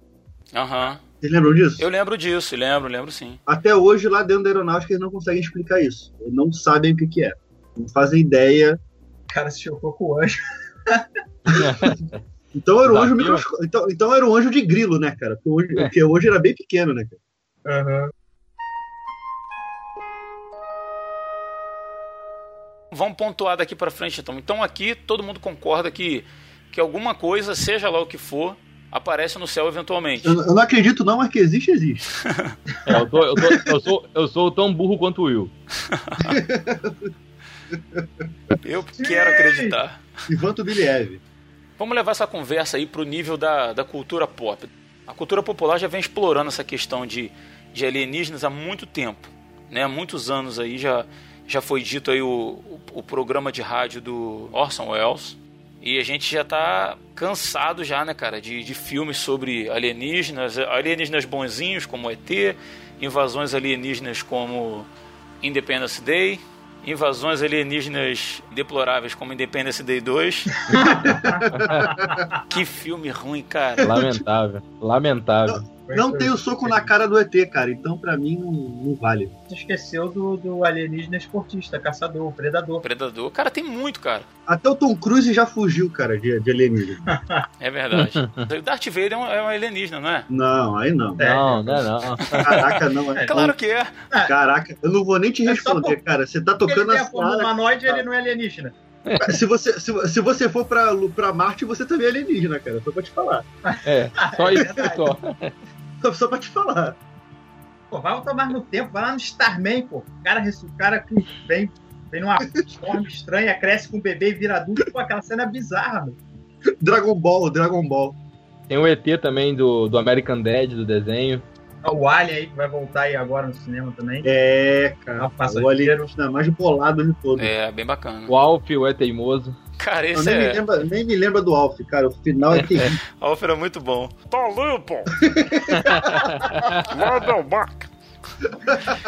Speaker 3: Aham.
Speaker 4: Vocês lembram disso?
Speaker 3: Eu lembro disso, lembro, lembro sim.
Speaker 4: Até hoje, lá dentro da aeronáutica, eles não conseguem explicar isso. Eles não sabem o que, que é. Não fazem ideia.
Speaker 5: O cara se chocou com o anjo.
Speaker 4: Então era um anjo microscópico. Então, então era um anjo de grilo, né, cara? Porque hoje,
Speaker 6: É.
Speaker 4: porque hoje era bem pequeno, né, cara?
Speaker 5: Aham.
Speaker 3: Vamos pontuar daqui pra frente então. Então aqui todo mundo concorda que, que alguma coisa, seja lá o que for, aparece no céu eventualmente.
Speaker 4: Eu, eu não acredito, não, mas que existe, existe.
Speaker 6: É, eu, tô- eu tô- eu sou, eu sou tão burro quanto o Will.
Speaker 3: Eu quero acreditar.
Speaker 4: Ivan Tubiliev.
Speaker 3: Vamos levar essa conversa aí pro nível da, da cultura pop. A cultura popular já vem explorando essa questão de, de alienígenas há muito tempo. Né? Há muitos anos aí já, já foi dito aí o, o, o programa de rádio do Orson Welles. E a gente já tá cansado já, né, cara, de, de filmes sobre alienígenas, alienígenas bonzinhos como ET, invasões alienígenas como Independence Day, invasões alienígenas deploráveis como Independence Day 2. que filme ruim, cara.
Speaker 6: Lamentável. Lamentável.
Speaker 4: Não tem o soco na cara do ET, cara. Então, pra mim, não, não vale.
Speaker 5: Você esqueceu do, do alienígena esportista, caçador, predador.
Speaker 3: Predador. Cara, tem muito, cara.
Speaker 4: Até o Tom Cruise já fugiu, cara, de, de alienígena.
Speaker 3: É verdade. o Darth Vader é um, é um alienígena, não é?
Speaker 4: Não, aí não.
Speaker 5: É.
Speaker 6: Não, não é não.
Speaker 4: Caraca, não. É.
Speaker 3: Claro que é.
Speaker 4: Caraca, eu não vou nem te
Speaker 5: É
Speaker 4: responder,
Speaker 5: por-
Speaker 4: cara. Você tá
Speaker 5: ele
Speaker 4: tocando
Speaker 5: tem
Speaker 4: a
Speaker 5: forma humanoide, ele não é alienígena.
Speaker 4: Se você, se, se você for pra, pra Marte, você também é alienígena, cara. Só pra te falar.
Speaker 6: É, só isso só.
Speaker 4: Só, só pra te falar.
Speaker 5: Pô, vai voltar mais no tempo, vai lá no Starman, pô. O cara, o cara que vem, vem numa forma estranha, cresce com um bebê e vira adulto. Pô, aquela cena é bizarra, meu.
Speaker 4: Dragon Ball, Dragon Ball.
Speaker 6: Tem o ET também do, do American Dad, do desenho.
Speaker 5: O Alien aí, que vai voltar aí agora no cinema também.
Speaker 4: É, cara. O alienígena mais bolado de todo.
Speaker 3: É, bem bacana.
Speaker 6: O Alf, o É Teimoso.
Speaker 3: Cara,
Speaker 4: Eu
Speaker 3: esse
Speaker 4: nem, me
Speaker 3: é.
Speaker 4: lembra, nem me lembra do Alf, cara. O final é terrível.
Speaker 3: Alfer é muito bom. Tá limpo! Manda o Mark!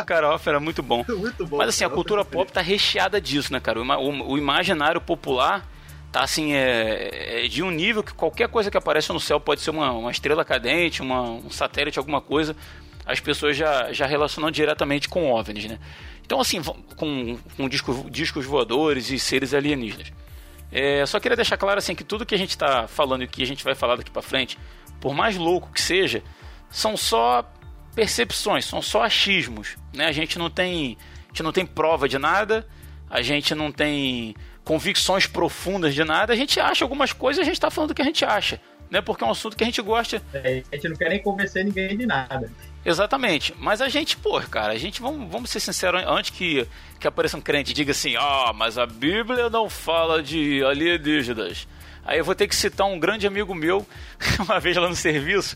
Speaker 3: Cara, Alfer é muito bom.
Speaker 4: Muito bom.
Speaker 3: Mas assim, a
Speaker 4: cara.
Speaker 3: cultura pop tá recheada disso, né, cara? O, o- o imaginário popular tá assim, é, é de um nível que qualquer coisa que aparece no céu pode ser uma, uma estrela cadente, uma, um satélite, alguma coisa. As pessoas já, já relacionam diretamente com OVNIs, né? Então, assim, com, com discos, discos voadores e seres alienígenas. É, só queria deixar claro assim que tudo que a gente está falando e que a gente vai falar daqui para frente, por mais louco que seja, são só percepções, são só achismos, né? A gente não tem, a gente não tem prova de nada, a gente não tem convicções profundas de nada, a gente acha algumas coisas e a gente está falando o que a gente acha, né? Porque é um assunto que a gente gosta
Speaker 5: É, a gente não quer nem convencer ninguém de nada.
Speaker 3: Exatamente. Mas a gente, pô, cara, a gente, vamos, vamos ser sinceros, antes que, que apareça um crente e diga assim, ah, mas a Bíblia não fala de alienígenas. Aí eu vou ter que citar um grande amigo meu, uma vez lá no serviço,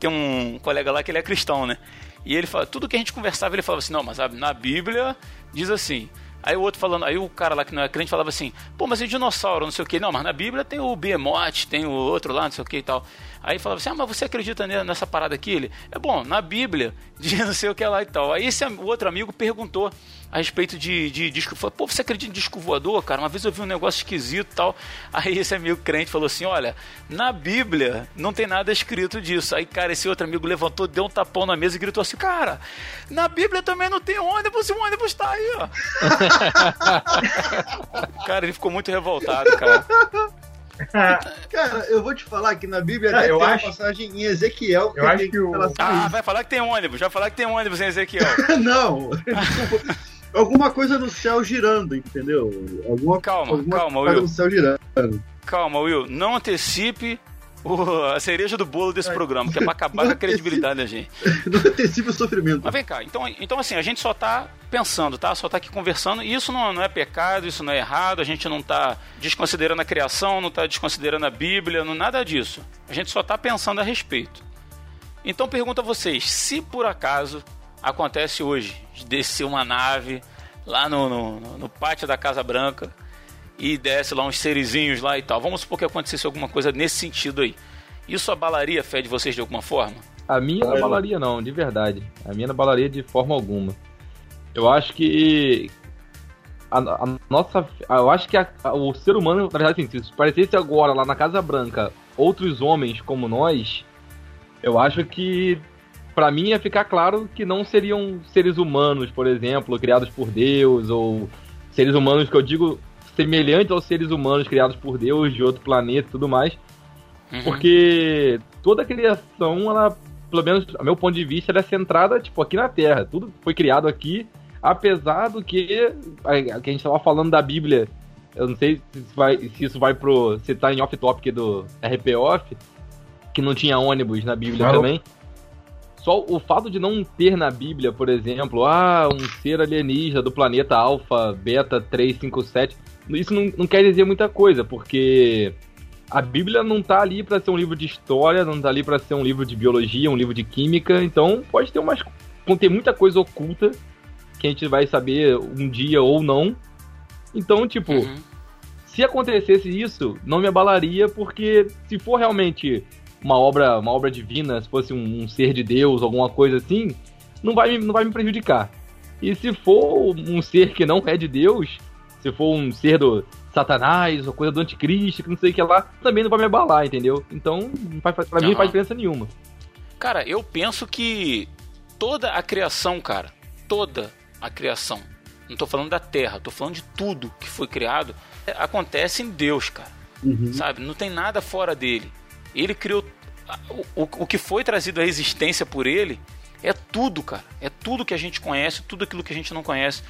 Speaker 3: tem um colega lá que ele é cristão, né? E ele fala, tudo que a gente conversava, ele falava assim, não, mas na Bíblia diz assim. Aí o outro falando, aí o cara lá que não é crente falava assim, pô, mas o dinossauro, não sei o que, não, mas na Bíblia tem o Behemoth, tem o outro lá, não sei o que e tal. Aí falava assim, ah, mas você acredita ne- nessa parada aqui? Ele, é bom, na Bíblia diz não sei o que lá e tal. Aí esse outro amigo perguntou a respeito de, de disco, falou, pô, você acredita em disco voador, cara? Uma vez eu vi um negócio esquisito e tal. Aí esse amigo crente falou assim, olha, na Bíblia não tem nada escrito disso. Aí, cara, esse outro amigo levantou, deu um tapão na mesa e gritou assim, cara, na Bíblia também não tem ônibus e o ônibus tá aí, ó. Cara, ele ficou muito revoltado, cara.
Speaker 4: Cara, eu vou te falar que na Bíblia
Speaker 5: Ah, eu
Speaker 4: tem
Speaker 5: acho-
Speaker 4: uma passagem em Ezequiel
Speaker 5: Eu acho que o-
Speaker 4: relação a
Speaker 3: Ah, vai falar que tem ônibus, vai falar que tem ônibus em Ezequiel.
Speaker 4: Não. Alguma coisa no céu girando, entendeu? Alguma,
Speaker 3: Calma,
Speaker 4: alguma
Speaker 3: calma,
Speaker 4: coisa
Speaker 3: Will.
Speaker 4: no céu girando.
Speaker 3: Calma, Will, não antecipe o- a cereja do bolo desse programa, que é pra acabar com a credibilidade da gente.
Speaker 4: Não antecipa o sofrimento.
Speaker 3: Mas vem cá, então, então assim, a gente só tá pensando, tá? Só tá aqui conversando, e isso não, não é pecado, isso não é errado, a gente não tá desconsiderando a criação, não tá desconsiderando a Bíblia, não, nada disso. A gente só tá pensando a respeito. Então pergunto a vocês, se por acaso acontece hoje de descer uma nave lá no, no, no pátio da Casa Branca e desce lá uns serizinhos lá e tal, vamos supor que acontecesse alguma coisa nesse sentido aí. Isso abalaria a fé de vocês de alguma forma?
Speaker 6: A minha não abalaria não, de verdade. A minha não abalaria de forma alguma. Eu acho que a, a nossa, eu acho que a- a- o ser humano, na verdade, assim, se parecesse agora lá na Casa Branca outros homens como nós, eu acho que pra mim ia ficar claro que não seriam seres humanos, por exemplo, criados por Deus ou seres humanos que eu digo semelhantes aos seres humanos criados por Deus de outro planeta e tudo mais.
Speaker 3: Uhum.
Speaker 6: Porque toda criação, ela, pelo menos a meu ponto de vista, ela é centrada tipo aqui na Terra. Tudo foi criado aqui, apesar do que a, que a gente tava falando da Bíblia. Eu não sei se isso vai, se isso vai pro. Se tá em off-topic do RP Off, que não tinha ônibus na Bíblia
Speaker 5: Claro.
Speaker 6: também. Só o fato de não ter na Bíblia, por exemplo, ah, um ser alienígena do planeta Alpha, Beta 357, isso não, não quer dizer muita coisa, porque a Bíblia não tá ali para ser um livro de história, não tá ali para ser um livro de biologia, um livro de química, então pode ter umas conter muita coisa oculta que a gente vai saber um dia ou não. Então, tipo,
Speaker 3: Uhum.
Speaker 6: se acontecesse isso, não me abalaria, porque se for realmente uma obra, uma obra divina, se fosse um, um ser de Deus, alguma coisa assim, não vai, não vai me prejudicar. E se for um ser que não é de Deus, se for um ser do Satanás, ou coisa do anticristo, que não sei o que lá, também não vai me abalar, entendeu? Então, faz, pra mim não faz diferença nenhuma.
Speaker 3: Cara, eu penso que toda a criação, cara, toda a criação, não tô falando da Terra, tô falando de tudo que foi criado, acontece em Deus, cara.
Speaker 4: Uhum.
Speaker 3: Sabe? Não tem nada fora dele. Ele criou o, o, o que foi trazido à existência por ele é tudo, cara. É tudo que a gente conhece, tudo aquilo que a gente não conhece,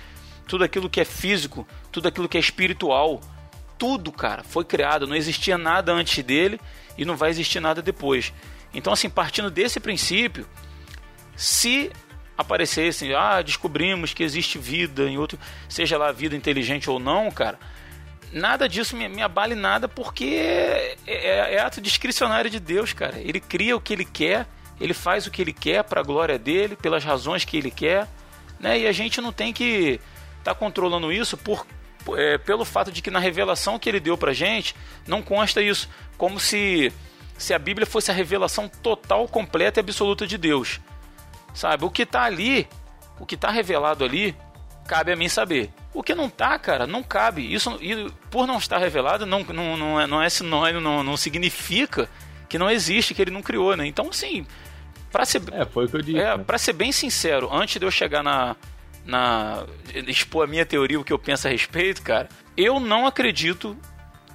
Speaker 3: tudo aquilo que é físico, tudo aquilo que é espiritual. Tudo, cara, foi criado. Não existia nada antes dele e não vai existir nada depois. Então, assim, partindo desse princípio, se aparecessem, ah, descobrimos que existe vida em outro, seja lá vida inteligente ou não, cara, nada disso me, me abale nada porque é, é, é, ato discricionário de Deus, cara. Ele cria o que ele quer, ele faz o que ele quer para a glória dele, pelas razões que ele quer, né? E a gente não tem que estar tá controlando isso por é, pelo fato de que na revelação que ele deu pra gente não consta isso, como se se a Bíblia fosse a revelação total, completa e absoluta de Deus. Sabe? O que está ali, o que está revelado ali, cabe a mim saber. O que não tá, cara, não cabe. Isso, por não estar revelado, não, não, não, é, não é sinônimo, não, não significa que não existe, que ele não criou, né? Então, assim, para ser,
Speaker 6: é, foi o que eu disse,
Speaker 3: é,
Speaker 6: né?
Speaker 3: pra ser bem sincero, antes de eu chegar na, na. expor a minha teoria, o que eu penso a respeito, cara, eu não acredito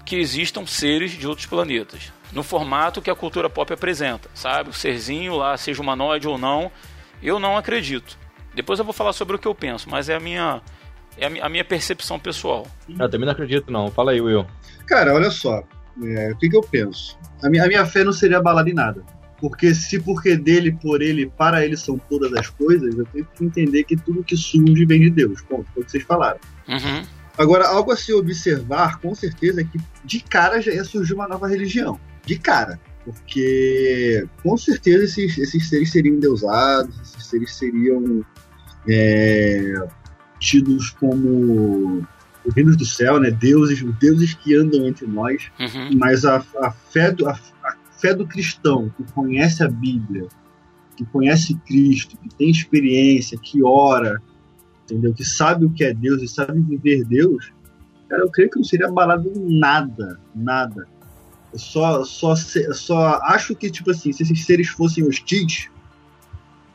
Speaker 3: que existam seres de outros planetas. No formato que a cultura pop apresenta, sabe? O serzinho lá, seja humanoide ou não, eu não acredito. Depois eu vou falar sobre o que eu penso, mas é a minha, é a minha percepção pessoal.
Speaker 6: Eu também não acredito, não. Fala aí, Will.
Speaker 4: Cara, olha só. É, o que, que eu penso? A minha, a minha fé não seria abalada em nada. Porque se porque dele, por ele, para ele são todas as coisas, eu tenho que entender que tudo que surge vem de Deus. Ponto, foi o que vocês falaram.
Speaker 3: Uhum.
Speaker 4: Agora, algo a se observar, com certeza, é que de cara já ia surgir uma nova religião. De cara. Porque, com certeza, esses, esses seres seriam endeusados, esses seres seriam é, tidos como reinos do céu, né? Deuses, deuses que andam entre nós.
Speaker 3: Uhum.
Speaker 4: Mas a, a, fé do, a fé do cristão que conhece a Bíblia, que conhece Cristo, que tem experiência, que ora, entendeu? Que sabe o que é Deus e sabe viver Deus, cara, eu creio que não seria abalado nada, nada. Eu só, só, só acho que, tipo assim, se esses seres fossem hostis,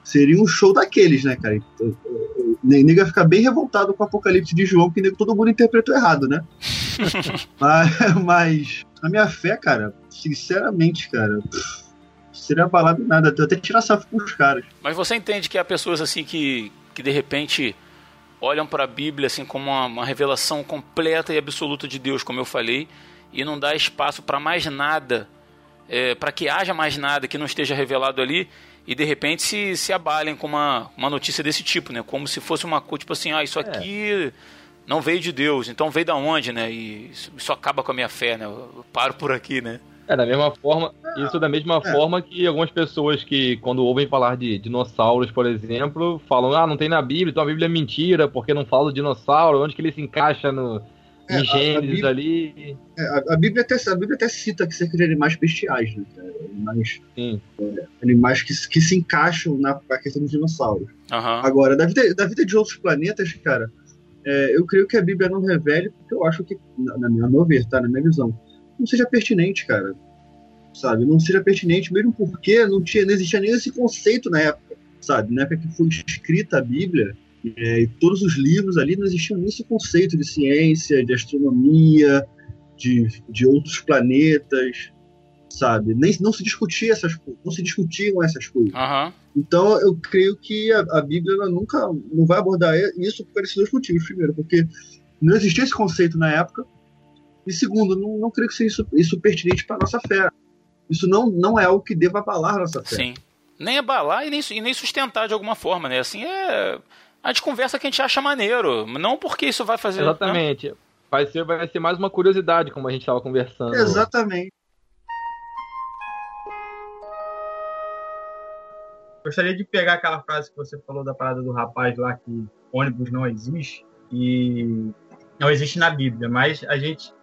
Speaker 4: seria um show daqueles, né, cara? Então, o nego ia ficar bem revoltado com o Apocalipse de João, que todo mundo interpretou errado, né? mas, mas, a minha fé, cara, sinceramente, cara, pff, seria abalado nada. Até tirar safo com os caras.
Speaker 3: Mas você entende que há pessoas assim que, que de repente olham para a Bíblia assim como uma, uma, revelação completa e absoluta de Deus, como eu falei, e não dá espaço para mais nada, é, para que haja mais nada que não esteja revelado ali, e de repente se, se abalem com uma, uma notícia desse tipo, né? Como se fosse uma coisa, tipo assim, ah, isso aqui é. não veio de Deus, então veio da onde, né? E isso, isso acaba com a minha fé, né? Eu paro por aqui, né?
Speaker 6: É, da mesma forma, isso da mesma é. forma que algumas pessoas que, quando ouvem falar de dinossauros, por exemplo, falam, ah, não tem na Bíblia, então a Bíblia é mentira, porque não fala do dinossauro, onde que ele se encaixa no, é, em Gênesis ali.
Speaker 4: É, a, a, Bíblia até, a Bíblia até cita que cerca de animais bestiais, né? Animais, é, animais que, que se encaixam na, na questão dos dinossauros.
Speaker 3: Uhum.
Speaker 4: Agora, da vida, da vida de outros planetas, cara, é, eu creio que a Bíblia não revele, porque eu acho que, na, na minha, meu ver, tá? Na minha visão, não seja pertinente, cara. Sabe? Não seja pertinente, mesmo porque não, tinha, não existia nem esse conceito na época, sabe? Na época que foi escrita a Bíblia, é, e todos os livros ali não existiam nem esse conceito de ciência, de astronomia, de, de outros planetas, sabe? Nem, não se discutia essas não se discutiam essas coisas.
Speaker 3: Uhum.
Speaker 4: Então eu creio que a, a Bíblia nunca não vai abordar isso por esses dois motivos. Primeiro, porque não existia esse conceito na época, e segundo, não, não creio que seja isso, isso pertinente para nossa fé. Isso não, não é o que deva abalar nossa fé.
Speaker 3: Sim. Nem abalar e nem, e nem sustentar de alguma forma, né? Assim, é. A gente conversa que a gente acha maneiro. Não porque isso vai fazer.
Speaker 6: Exatamente. Não. Vai ser, vai ser mais uma curiosidade, como a gente estava conversando.
Speaker 4: Exatamente.
Speaker 5: Gostaria de pegar aquela frase que você falou da parada do rapaz lá que ônibus não existe e não existe na Bíblia, mas a gente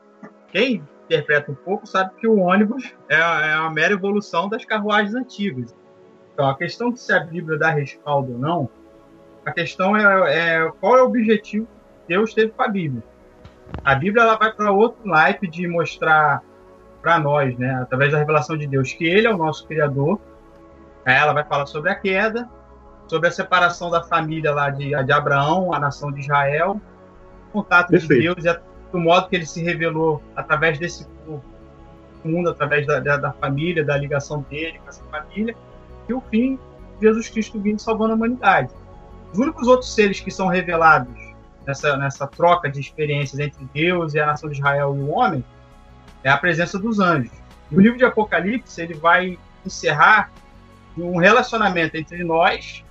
Speaker 5: quem interpreta um pouco sabe que o ônibus é, é a mera evolução das carruagens antigas. Então, a questão de se a Bíblia dá respaldo ou não, a questão é, é qual é o objetivo que Deus teve com a Bíblia. A Bíblia ela vai para outro naipe de mostrar para nós, né, através da revelação de Deus, que Ele é o nosso Criador ela vai falar sobre a queda, sobre a separação da família lá de, de Abraão, a nação de Israel, o contato
Speaker 4: Perfeito.
Speaker 5: de Deus e a- do modo que ele se revelou através desse povo, mundo, através da, da, da família, da ligação dele com essa família, e o fim, Jesus Cristo vindo salvando a humanidade. Os únicos outros seres que são revelados nessa, nessa troca de experiências entre Deus e a nação de Israel e o homem é a presença dos anjos. E o livro de Apocalipse ele vai encerrar um relacionamento entre nós,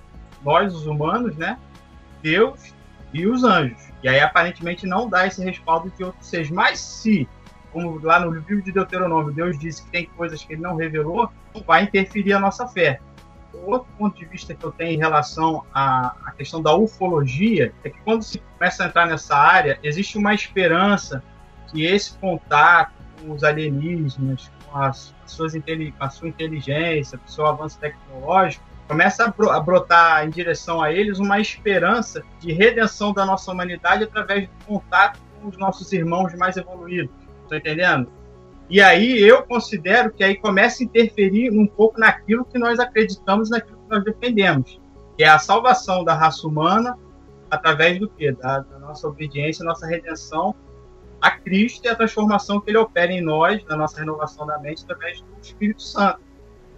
Speaker 5: nós os humanos, né, Deus e os anjos. E aí aparentemente não dá esse respaldo de outros seres. Mas se, como lá no livro de Deuteronômio, Deus disse que tem coisas que ele não revelou, vai interferir a nossa fé. Outro ponto de vista que eu tenho em relação à, à questão da ufologia é que quando se começa a entrar nessa área, existe uma esperança que esse contato com os alienígenas, com as, as suas a sua inteligência, com o seu avanço tecnológico, começa a brotar em direção a eles uma esperança de redenção da nossa humanidade através do contato com os nossos irmãos mais evoluídos. Estou entendendo? E aí eu considero que aí começa a interferir um pouco naquilo que nós acreditamos, naquilo que nós defendemos, que é a salvação da raça humana através do quê? Da, da nossa obediência, nossa redenção a Cristo e a transformação que ele opera em nós, na nossa renovação da mente, através do Espírito Santo.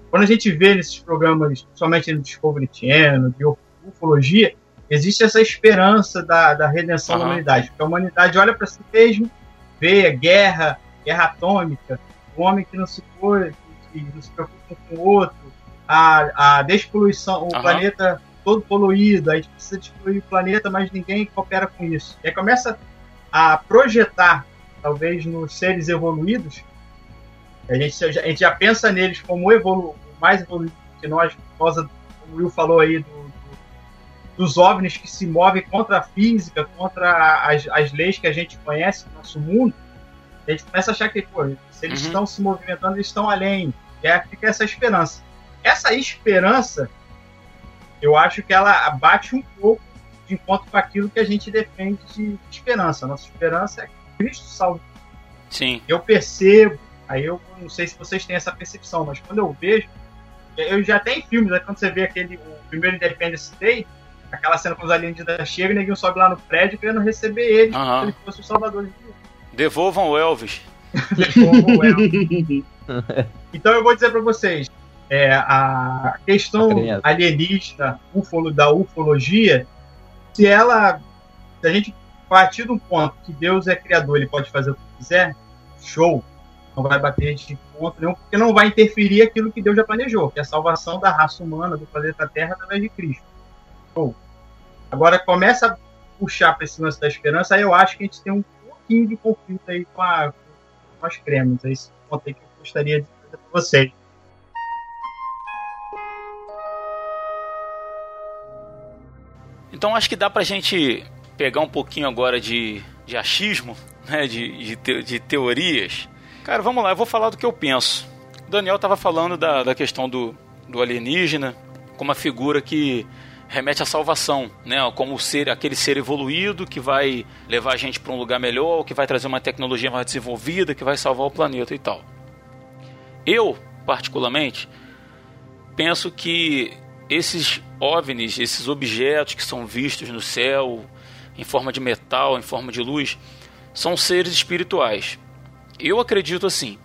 Speaker 5: Quando a gente vê nesses programas, somente no Discovery Channel, de ufologia, existe essa esperança da, da redenção da
Speaker 3: Aham.
Speaker 5: humanidade. Porque a humanidade olha para si mesmo, vê a guerra, guerra atômica, o homem que não se foi, que não se preocupa com o outro, a, a despoluição, o
Speaker 3: Aham.
Speaker 5: planeta todo poluído, a gente precisa destruir o planeta, mas ninguém coopera com isso. E aí começa a projetar, talvez nos seres evoluídos, a gente, já- a gente já pensa neles como evolu mais evoluídos que nós, por causa, como o Will falou aí, do, do- dos OVNIs que se movem contra a física, contra as, as leis que a gente conhece no nosso mundo, a gente começa a achar que, pô, se eles
Speaker 3: Uhum.
Speaker 5: estão se movimentando, eles estão além. E aí fica essa esperança. Essa esperança, eu acho que ela bate um pouco de encontro com aquilo que a gente defende de esperança. Nossa esperança é que Cristo salve.
Speaker 3: Sim.
Speaker 5: Eu percebo, aí eu não sei se vocês têm essa percepção, mas quando eu vejo, eu já tenho filmes, né, quando você vê aquele o primeiro Independence Day, aquela cena com os alienígenas chegam e ninguém sobe lá no prédio querendo receber ele, se ele fosse o salvador
Speaker 3: Devolvam o Elvis.
Speaker 5: Como é. Então eu vou dizer para vocês, é, a questão
Speaker 6: Acredito.
Speaker 5: alienígena, ufolo, da ufologia, se ela, se a gente partir do ponto que Deus é criador, ele pode fazer o que quiser, show, não vai bater de ponto nenhum, porque não vai interferir aquilo que Deus já planejou, que é a salvação da raça humana do planeta Terra através de Cristo. Show. Agora começa a puxar para esse lance da esperança, aí eu acho que a gente tem um pouquinho de conflito aí com, a, com as cremas. É esse ponto aí que eu gostaria de dizer para vocês.
Speaker 3: Então acho que dá pra gente pegar um pouquinho agora de, de achismo, né? De, de, te- de teorias. Cara, vamos lá, eu vou falar do que eu penso. O Daniel estava falando da, da questão do, do alienígena como uma figura que remete à salvação, né? Como ser, aquele ser evoluído que vai levar a gente para um lugar melhor, que vai trazer uma tecnologia mais desenvolvida, que vai salvar o planeta e tal. Eu, particularmente, penso que esses OVNIs, esses objetos que são vistos no céu, em forma de metal, em forma de luz, são seres espirituais. Eu acredito assim.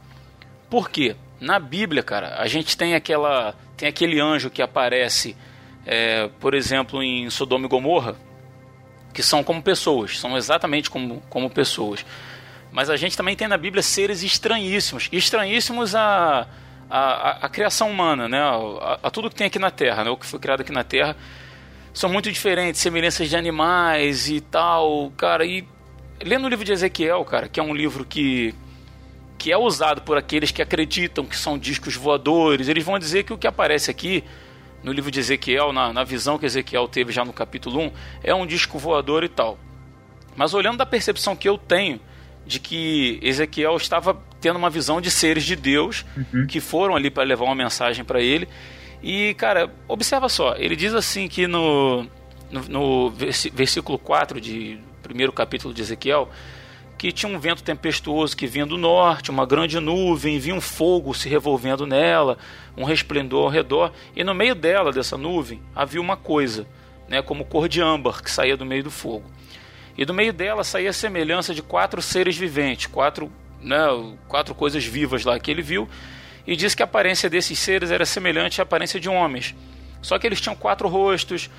Speaker 3: Por quê? Na Bíblia, cara, a gente tem aquela tem aquele anjo que aparece, é, por exemplo, em Sodoma e Gomorra, que são como pessoas, são exatamente como, como pessoas. Mas a gente também tem na Bíblia seres estranhíssimos, estranhíssimos a, a, a, a criação humana, né? A, a tudo que tem aqui na Terra, né? o que foi criado aqui na Terra, são muito diferentes, semelhanças de animais e tal, cara. E lendo o livro de Ezequiel, cara, que é um livro que que é usado por aqueles que acreditam que são discos voadores, eles vão dizer que o que aparece aqui no livro de Ezequiel, na, na visão que Ezequiel teve já no capítulo 1, é um disco voador e tal. Mas olhando da percepção que eu tenho de que Ezequiel estava tendo uma visão de seres de Deus que foram ali para levar uma mensagem para ele. E, cara, observa só, ele diz assim que no, no, no versículo 4 de primeiro capítulo de Ezequiel, que tinha um vento tempestuoso que vinha do norte, uma grande nuvem, vinha um fogo se revolvendo nela, um resplendor ao redor, e no meio dela, dessa nuvem, havia uma coisa, né, como cor de âmbar que saía do meio do fogo. E do meio dela saía a semelhança de quatro seres viventes, quatro, né, quatro coisas vivas lá que ele viu, e disse que a aparência desses seres era semelhante à aparência de homens. Só que eles tinham quatro rostos,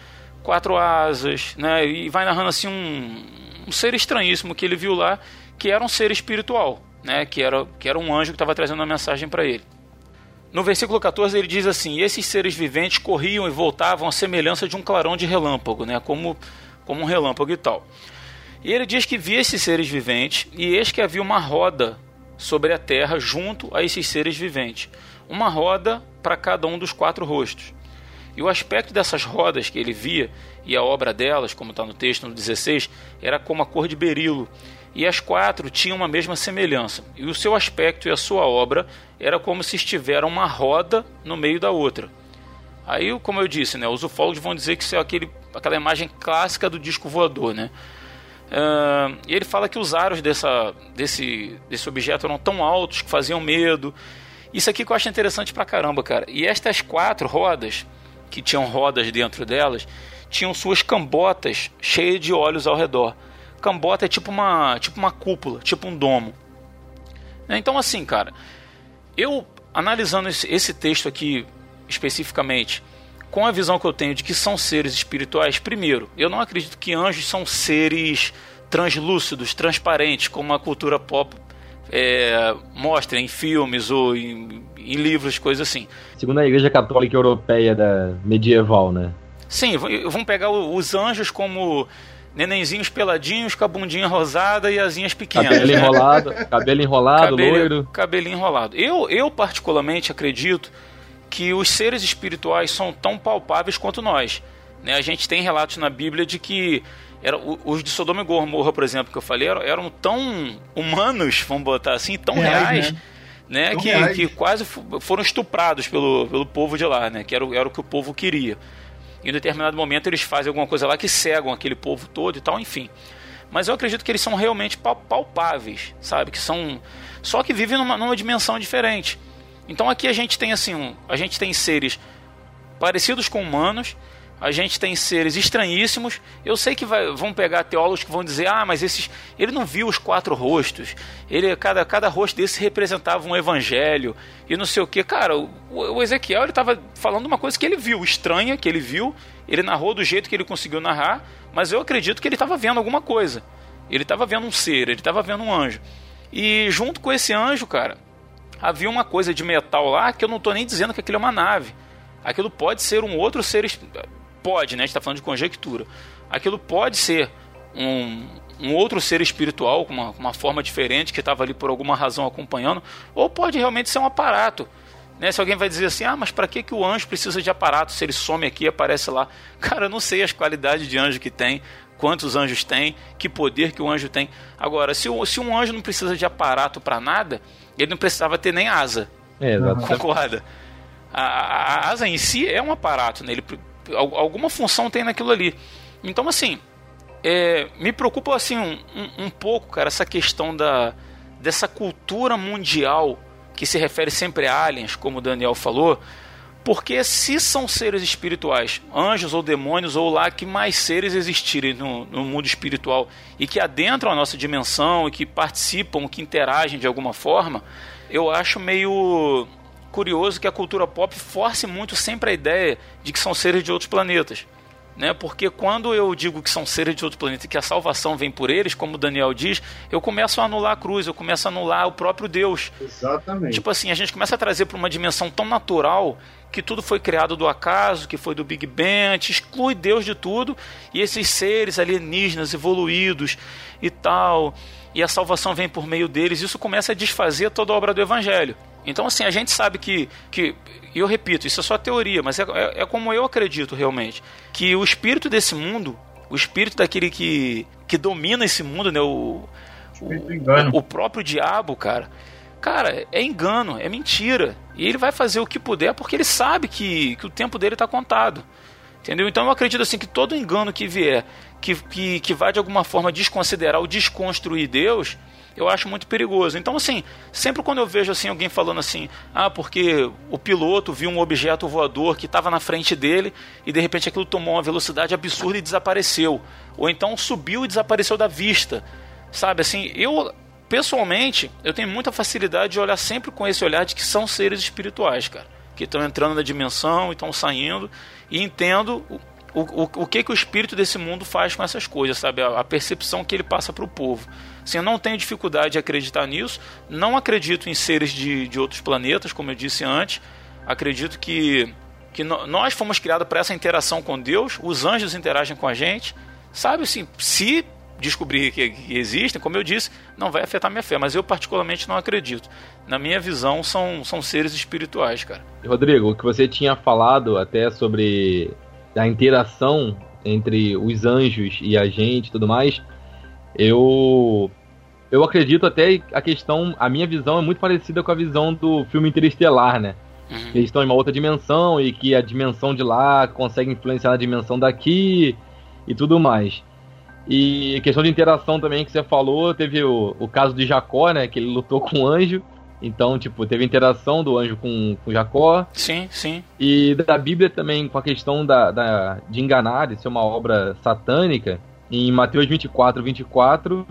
Speaker 3: quatro asas, né, e vai narrando assim um, um ser estranhíssimo que ele viu lá, que era um ser espiritual, né, que, era, que era um anjo que estava trazendo uma mensagem para ele. No versículo 14 ele diz assim: Esses seres viventes corriam e voltavam à semelhança de um clarão de relâmpago, né, como, como um relâmpago e tal. E ele diz que via esses seres viventes, e eis que havia uma roda sobre a terra junto a esses seres viventes. Uma roda para cada um dos quatro rostos. E o aspecto dessas rodas que ele via, e a obra delas, como está no texto no 16, era como a cor de berilo. E as quatro tinham uma mesma semelhança. E o seu aspecto e a sua obra era como se estiveram uma roda no meio da outra. Aí, como eu disse, né, os ufólogos vão dizer que isso é aquele, aquela imagem clássica do disco voador, né? Uh, e ele fala que os aros dessa, desse, desse objeto eram tão altos que faziam medo. Isso aqui que eu acho interessante pra caramba, cara. E estas quatro rodas, que tinham rodas dentro delas, tinham suas cambotas cheias de olhos ao redor. Cambota é tipo uma, tipo uma cúpula, tipo um domo. Então, assim, cara, eu analisando esse, esse texto aqui especificamente, com a visão que eu tenho de que são seres espirituais, primeiro, eu não acredito que anjos são seres translúcidos, transparentes, como a cultura pop é, mostra em filmes ou em, em, livros, coisas assim.
Speaker 6: Segundo a Igreja Católica Europeia da medieval, né?
Speaker 3: Sim, vamos pegar os anjos como nenenzinhos peladinhos com a bundinha rosada e asinhas pequenas.
Speaker 6: Cabelo né? enrolado, cabelo enrolado, cabelo, loiro.
Speaker 3: Cabelo enrolado. Eu, eu particularmente acredito que os seres espirituais são tão palpáveis quanto nós. Né? A gente tem relatos na Bíblia de que era, os de Sodoma e Gomorra, por exemplo, que eu falei, eram, eram tão humanos, vamos botar assim, tão reais, reais né? Né? Que, reais. que quase foram estuprados pelo, pelo povo de lá, né? Que era, era o que o povo queria. Em determinado momento eles fazem alguma coisa lá que cegam aquele povo todo e tal, enfim. Mas eu acredito que eles são realmente palpáveis, sabe? Que são. Só que vivem numa, numa dimensão diferente. Então aqui a gente tem assim, um, a gente tem seres parecidos com humanos, a gente tem seres estranhíssimos. Eu sei que vai, vão pegar teólogos que vão dizer: "Ah, mas esses ele não viu os quatro rostos. Ele cada cada rosto desse representava um evangelho e não sei o que". Cara, o, o Ezequiel ele estava falando uma coisa que ele viu, estranha, que ele viu, ele narrou do jeito que ele conseguiu narrar, mas eu acredito que ele estava vendo alguma coisa. Ele estava vendo um ser, ele estava vendo um anjo. E junto com esse anjo, cara, havia uma coisa de metal lá que eu não estou nem dizendo que aquilo é uma nave. Aquilo pode ser um outro ser. Pode, né? A gente está falando de conjectura. Aquilo pode ser um, um outro ser espiritual, com uma, uma forma diferente, que estava ali por alguma razão acompanhando, ou pode realmente ser um aparato. Né? Se alguém vai dizer assim, ah, mas para que, que o anjo precisa de aparato se ele some aqui e aparece lá? Cara, eu não sei as qualidades de anjo que tem, quantos anjos tem, que poder que o anjo tem. Agora, se, se um anjo não precisa de aparato para nada, ele não precisava ter nem asa.
Speaker 6: É, exato.
Speaker 3: Concorda? A, a, a, asa em si é um aparato, né? Ele, alguma função tem naquilo ali. Então, assim, é, me preocupa assim um, um, pouco, cara, essa questão da, dessa cultura mundial que se refere sempre a aliens, como o Daniel falou, porque se são seres espirituais, anjos ou demônios, ou lá que mais seres existirem no, no, mundo espiritual e que adentram a nossa dimensão e que participam, que interagem de alguma forma, eu acho meio curioso que a cultura pop force muito sempre a ideia de que são seres de outros planetas né? Porque quando eu digo que são seres de outro planeta e que a salvação vem por eles, como Daniel diz, eu começo a anular a cruz, eu começo a anular o próprio Deus.
Speaker 4: Exatamente.
Speaker 3: Tipo assim, a gente começa a trazer para uma dimensão tão natural que tudo foi criado do acaso, que foi do Big Bang, a gente exclui Deus de tudo e esses seres alienígenas evoluídos e tal, e a salvação vem por meio deles, isso começa a desfazer toda a obra do evangelho. Então, assim, a gente sabe que, que e eu repito, isso é só teoria, mas é, é, é como eu acredito realmente, que o espírito desse mundo, o espírito daquele que, que domina esse mundo, né, o, o, o, próprio diabo, cara, cara, é engano, é mentira. E ele vai fazer o que puder porque ele sabe que, que o tempo dele está contado. Entendeu? Então eu acredito assim que todo engano que vier, que, que, que vai de alguma forma desconsiderar ou desconstruir Deus, eu acho muito perigoso. Então, assim, sempre quando eu vejo assim alguém falando assim, ah, porque o piloto viu um objeto voador que estava na frente dele e de repente aquilo tomou uma velocidade absurda e desapareceu, ou então subiu e desapareceu da vista, sabe? Assim, eu pessoalmente eu tenho muita facilidade de olhar sempre com esse olhar de que são seres espirituais, cara, que estão entrando na dimensão e estão saindo e entendo o, o, o que, que o espírito desse mundo faz com essas coisas, sabe? A, a percepção que ele passa para o povo. Assim, eu não tenho dificuldade de acreditar nisso, não acredito em seres de, de outros planetas, como eu disse antes. Acredito que, que nós fomos criados para essa interação com Deus, os anjos interagem com a gente, sabe? Assim, se descobrir que, que, existem, como eu disse, não vai afetar minha fé, mas eu particularmente não acredito. Na minha visão, são, são seres espirituais, cara.
Speaker 6: Rodrigo, o que você tinha falado até sobre a interação entre os anjos e a gente e tudo mais, eu eu acredito até a questão, a minha visão é muito parecida com a visão do filme Interestelar, né? Uhum. Eles estão em uma outra dimensão e que a dimensão de lá consegue influenciar na dimensão daqui e tudo mais. E questão de interação também que você falou, teve o, o caso de Jacó, né? Que ele lutou com o anjo. Então, tipo, teve interação do anjo com, com Jacó.
Speaker 3: Sim, sim.
Speaker 6: E da Bíblia também, com a questão da, da, de enganar, de ser uma obra satânica. Em Mateus 24, 24,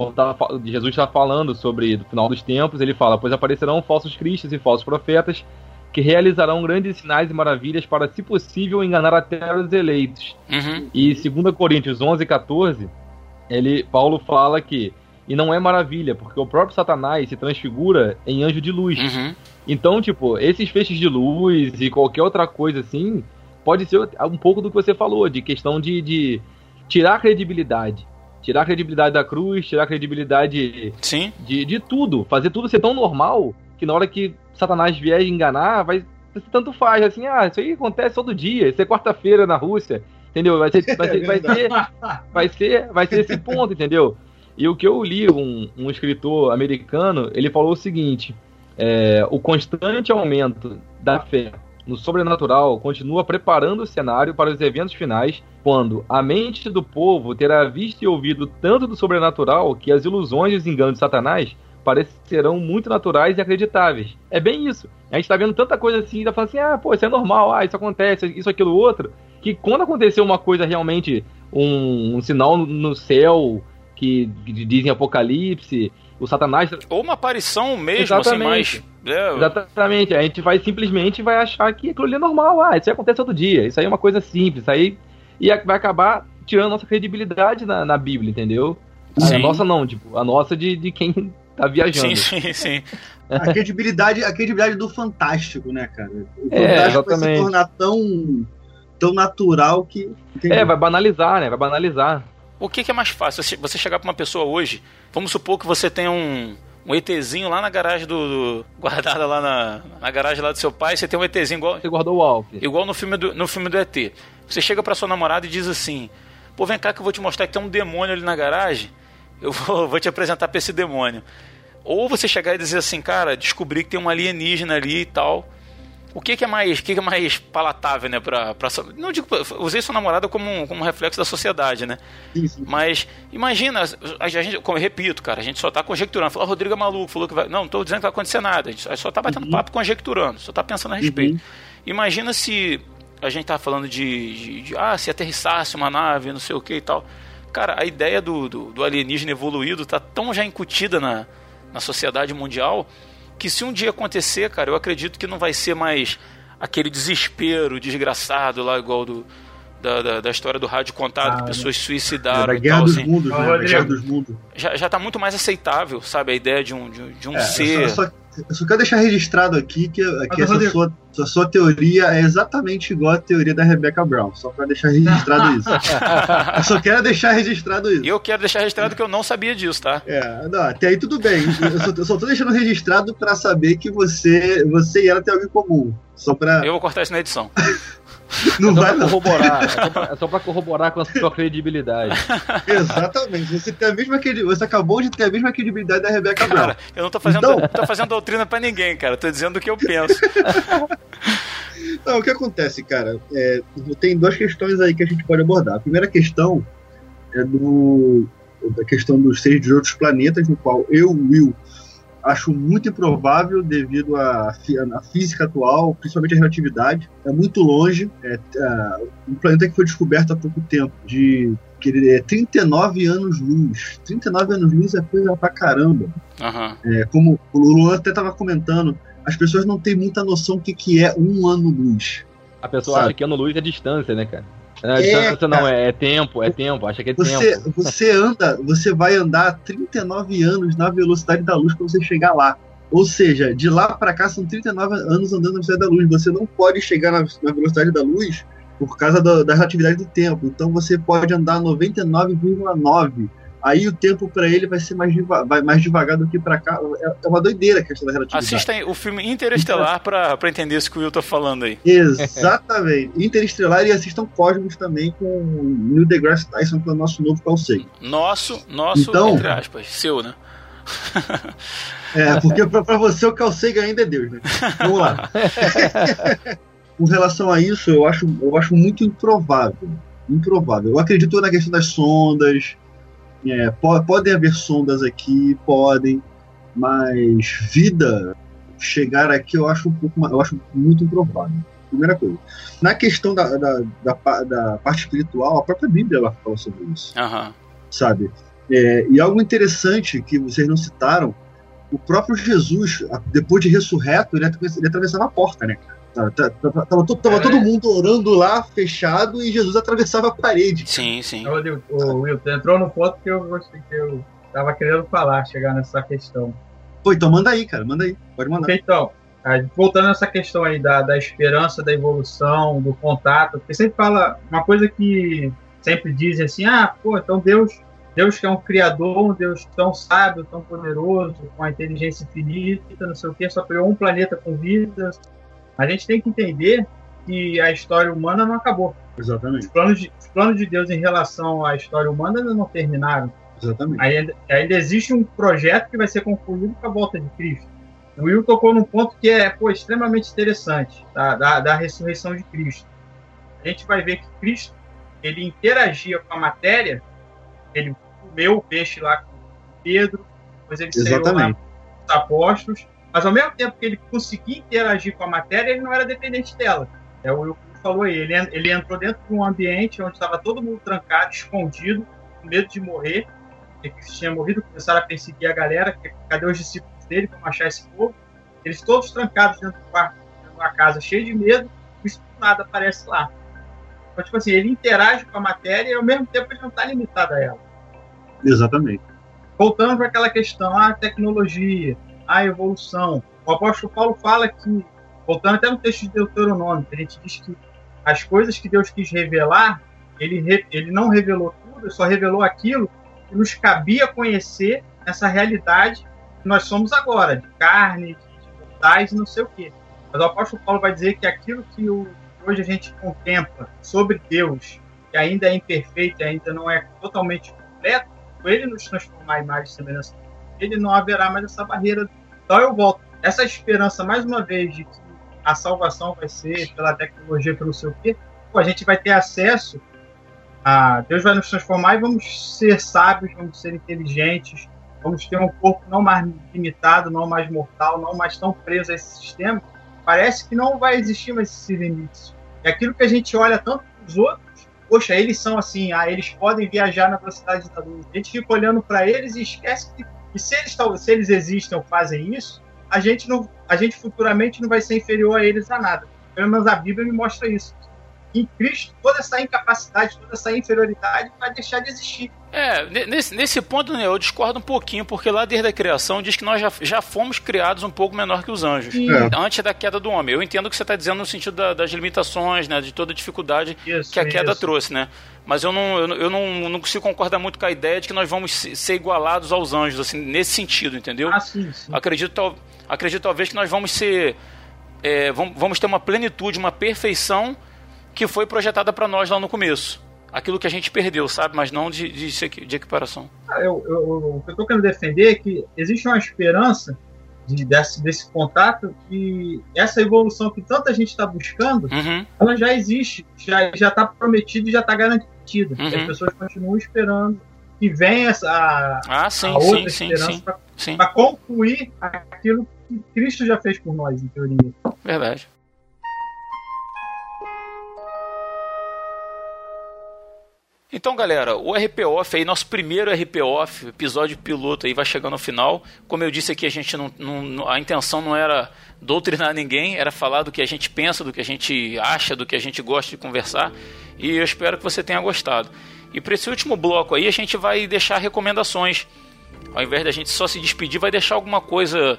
Speaker 6: quando tava, Jesus está falando sobre o final dos tempos, ele fala: Pois aparecerão falsos cristos e falsos profetas que realizarão grandes sinais e maravilhas para, se possível, enganar até os eleitos.
Speaker 3: Uhum.
Speaker 6: E 2 Coríntios 11, 14, ele, Paulo fala que e não é maravilha, porque o próprio Satanás se transfigura em anjo de luz.
Speaker 3: Uhum.
Speaker 6: Então, tipo, esses feixes de luz e qualquer outra coisa assim, pode ser um pouco do que você falou, de questão de, de tirar a credibilidade. Tirar a credibilidade da cruz, tirar a credibilidade
Speaker 3: Sim.
Speaker 6: De, de tudo. Fazer tudo ser tão normal que na hora que Satanás vier enganar, vai tanto faz, assim, ah, isso aí acontece todo dia, isso é quarta-feira na Rússia, entendeu? Vai ser, vai ser, vai ser, vai ser, vai ser esse ponto, entendeu? E o que eu li, um, um escritor americano, ele falou o seguinte: é, o constante aumento da fé no sobrenatural continua preparando o cenário para os eventos finais, quando a mente do povo terá visto e ouvido tanto do sobrenatural que as ilusões e os enganos de Satanás parecerão muito naturais e acreditáveis. É bem isso. A gente está vendo tanta coisa assim, tá falando assim, ah, pô, isso é normal, ah, isso acontece, isso, aquilo, outro, que quando aconteceu uma coisa realmente, um, um sinal no céu, que, que dizem Apocalipse, o Satanás.
Speaker 3: Ou uma aparição mesmo, assim, Exatamente. assim, mais.
Speaker 6: É... Exatamente. A gente vai simplesmente vai achar que aquilo ali é normal. Ah, isso aí acontece todo dia. Isso aí é uma coisa simples. Isso aí. E vai acabar tirando nossa credibilidade na, na Bíblia, entendeu? A nossa não, tipo, a nossa de, de quem tá viajando.
Speaker 3: Sim, sim, sim.
Speaker 4: a credibilidade, a credibilidade do fantástico, né, cara? O
Speaker 6: é,
Speaker 4: fantástico vai se tornar tão, tão natural que.
Speaker 6: Entendeu? É, vai banalizar, né? Vai banalizar.
Speaker 3: O que, que é mais fácil? Você chegar para uma pessoa hoje, vamos supor que você tem um, um ETzinho lá na garagem do. do guardada lá na, na garagem lá do seu pai, você tem um ETzinho igual.
Speaker 6: Você guardou o Alf.
Speaker 3: Igual no filme do, no filme do ET. Você chega pra sua namorada e diz assim: Pô, vem cá que eu vou te mostrar que tem um demônio ali na garagem. Eu vou, vou te apresentar pra esse demônio. Ou você chegar e dizer assim, cara, descobri que tem um alienígena ali e tal. O que, que, é mais, que, que é mais palatável, né? Pra, pra, não digo, usei sua namorada como, como reflexo da sociedade, né?
Speaker 4: Sim, sim.
Speaker 3: Mas imagina, a gente, como eu repito, cara, a gente só tá conjecturando. Falou, ah, Rodrigo é maluco, falou que vai. Não, não tô dizendo que vai acontecer nada. A gente só tá batendo uhum. papo conjecturando, só tá pensando a respeito. Uhum. Imagina se a gente tá falando de, de, de, ah, se aterrissasse uma nave, não sei o que e tal. Cara, a ideia do, do, do alienígena evoluído tá tão já incutida na, na sociedade mundial que se um dia acontecer, cara, eu acredito que não vai ser mais aquele desespero desgraçado lá, igual do, da, da, da, história do rádio contado, ah, que pessoas se suicidaram.
Speaker 4: É, guerra, tal, dos assim. mundos, né? guerra dos mundos.
Speaker 3: Já, já tá muito mais aceitável, sabe? A ideia de um, de, de um
Speaker 4: é,
Speaker 3: ser.
Speaker 4: Eu só, eu, só, eu só, quero deixar registrado aqui que, que essa sua, sua, sua, teoria é exatamente igual à teoria da Rebecca Brown. Só para deixar registrado isso. eu só quero deixar registrado isso.
Speaker 3: E eu quero deixar registrado que eu não sabia disso, tá?
Speaker 4: É, não, até aí tudo bem. Eu só, eu só tô deixando registrado para saber que você, você e ela têm algo em comum. Só pra...
Speaker 3: Eu vou cortar isso na edição.
Speaker 6: Não é vai pra corroborar, é só pra, é só pra corroborar com a sua credibilidade.
Speaker 4: Exatamente. Você tem a mesma você acabou de ter a mesma credibilidade da Rebeca Brown.
Speaker 3: Cara, eu não tô fazendo, então... tô fazendo doutrina pra ninguém, cara. tô dizendo o que eu penso.
Speaker 4: Não, o que acontece, cara? É, tem duas questões aí que a gente pode abordar. A primeira questão é do, da questão dos seres de outros planetas, no qual eu, Will, acho muito improvável devido à, à física atual, principalmente a relatividade. É muito longe. É, é, um planeta que foi descoberto há pouco tempo, de que ele é 39 anos-luz. 39 anos-luz é coisa pra caramba.
Speaker 3: Uhum.
Speaker 4: É, como o Luan até estava comentando, as pessoas não têm muita noção do que, que é um ano-luz.
Speaker 6: A pessoa Sabe? acha que ano-luz é distância, né, cara? Não, é, distância não, é, é, tempo, é tempo, acha que é
Speaker 4: você,
Speaker 6: tempo.
Speaker 4: Você anda, você vai andar 39 anos na velocidade da luz para você chegar lá. Ou seja, de lá para cá são 39 anos andando na velocidade da luz. Você não pode chegar na, na velocidade da luz por causa da, da relatividade do tempo. Então você pode andar 99,9 aí o tempo para ele vai ser mais, vai mais devagar do que para cá. É, é uma doideira a questão da relatividade.
Speaker 3: Assistem o filme Interestelar para entender isso que o Will tá falando aí.
Speaker 4: Exatamente. Interestelar e assistam Cosmos também com Neil deGrasse Tyson, que é o nosso novo calceiro.
Speaker 3: Nosso, nosso, então, entre aspas, seu, né?
Speaker 4: é, porque para você o calcega ainda é Deus, né? Vamos lá. com relação a isso, eu acho, eu acho muito improvável. Improvável. Eu acredito na questão das sondas, é, podem haver sondas aqui, podem, mas vida chegar aqui eu acho um pouco eu acho muito improvável. Primeira coisa. Na questão da, da, da, da parte espiritual, a própria Bíblia ela fala sobre isso.
Speaker 3: Uhum.
Speaker 4: Sabe? É, e algo interessante que vocês não citaram, o próprio Jesus, depois de ressurreto, ele atravessava a porta, né? Tava, tava, tava, todo, tava é. todo mundo orando lá, fechado, e Jesus atravessava a parede.
Speaker 3: Sim, sim.
Speaker 5: O Wilton entrou no ponto que eu gostei, que eu tava querendo falar, chegar nessa questão.
Speaker 4: Pô, então manda aí, cara, manda aí. Pode mandar.
Speaker 5: Então, voltando nessa questão aí da, da esperança, da evolução, do contato, porque sempre fala uma coisa que sempre dizem assim, ah, pô, então Deus, Deus que é um criador, um Deus tão sábio, tão poderoso, com a inteligência infinita, não sei o que, só criou um planeta com vida, a gente tem que entender que a história humana não acabou.
Speaker 4: Exatamente.
Speaker 5: Os planos de, os planos de Deus em relação à história humana ainda não terminaram.
Speaker 4: Exatamente.
Speaker 5: Ainda, ainda existe um projeto que vai ser concluído com a volta de Cristo. O Will tocou num ponto que é pô, extremamente interessante, tá? da, da ressurreição de Cristo. A gente vai ver que Cristo ele interagia com a matéria, ele comeu o peixe lá com Pedro, depois ele Exatamente. saiu lá com os apóstolos, mas ao mesmo tempo que ele conseguia interagir com a matéria, ele não era dependente dela. É o que falou aí, ele, ele entrou dentro de um ambiente onde estava todo mundo trancado, escondido, com medo de morrer. Ele tinha morrido, começaram a perseguir a galera, cadê os discípulos dele, vamos achar esse povo. Eles todos trancados dentro do quarto, dentro da casa, cheio de medo, isso nada aparece lá. Então, tipo assim, ele interage com a matéria e ao mesmo tempo ele não está limitado a ela.
Speaker 4: Exatamente.
Speaker 5: Voltando para aquela questão, a tecnologia, a evolução. O apóstolo Paulo fala que, voltando até no texto de Deuteronômio, a gente diz que as coisas que Deus quis revelar, ele, ele não revelou tudo, só revelou aquilo que nos cabia conhecer essa realidade que nós somos agora, de carne, de mortais e não sei o quê. Mas o apóstolo Paulo vai dizer que aquilo que o, hoje a gente contempla sobre Deus, que ainda é imperfeito, ainda não é totalmente completo, ele nos transformar em imagem e semelhança, ele não haverá mais essa barreira então eu volto. Essa esperança, mais uma vez, de que a salvação vai ser pela tecnologia, pelo seu quê, pô, a gente vai ter acesso a. Deus vai nos transformar e vamos ser sábios, vamos ser inteligentes, vamos ter um corpo não mais limitado, não mais mortal, não mais tão preso a esse sistema. Parece que não vai existir mais esses limites. É aquilo que a gente olha tanto para os outros, poxa, eles são assim, ah, eles podem viajar na velocidade da luz. A gente fica olhando para eles e esquece que e se eles, se eles existem ou fazem isso, a gente, não, a gente futuramente não vai ser inferior a eles a nada. Pelo menos a Bíblia me mostra isso. Em Cristo, toda essa incapacidade, toda essa inferioridade vai deixar de existir.
Speaker 3: É, nesse, nesse ponto né, eu discordo um pouquinho, porque lá desde a criação diz que nós já, já fomos criados um pouco menor que os anjos, é. antes da queda do homem. Eu entendo o que você está dizendo no sentido da, das limitações, né, de toda a dificuldade isso, que a queda isso. trouxe, né? mas eu não, eu, eu não, não consigo concordar muito com a ideia de que nós vamos ser igualados aos anjos, assim, nesse sentido, entendeu?
Speaker 5: Ah, sim, sim.
Speaker 3: Acredito, acredito talvez que nós vamos ser. É, vamos, vamos ter uma plenitude, uma perfeição que foi projetada para nós lá no começo. Aquilo que a gente perdeu, sabe? Mas não de, de, de equiparação.
Speaker 5: Ah, eu, eu, o que eu estou querendo defender é que existe uma esperança de, desse, desse contato e essa evolução que tanta gente está buscando,
Speaker 3: Uhum.
Speaker 5: ela já existe, já já está prometida e já está garantida.
Speaker 3: Uhum.
Speaker 5: As pessoas continuam esperando que venha essa a,
Speaker 3: Ah, sim,
Speaker 5: a outra
Speaker 3: sim,
Speaker 5: esperança para concluir aquilo que Cristo já fez por nós, em teoria.
Speaker 3: Verdade. Então, galera, o RP Off aí, nosso primeiro RP Off, episódio piloto aí, vai chegando ao final. Como eu disse aqui, a gente não, não- a intenção não era doutrinar ninguém, era falar do que a gente pensa, do que a gente acha, do que a gente gosta de conversar. E eu espero que você tenha gostado. E para esse último bloco aí, a gente vai deixar recomendações. Ao invés da gente só se despedir, vai deixar alguma coisa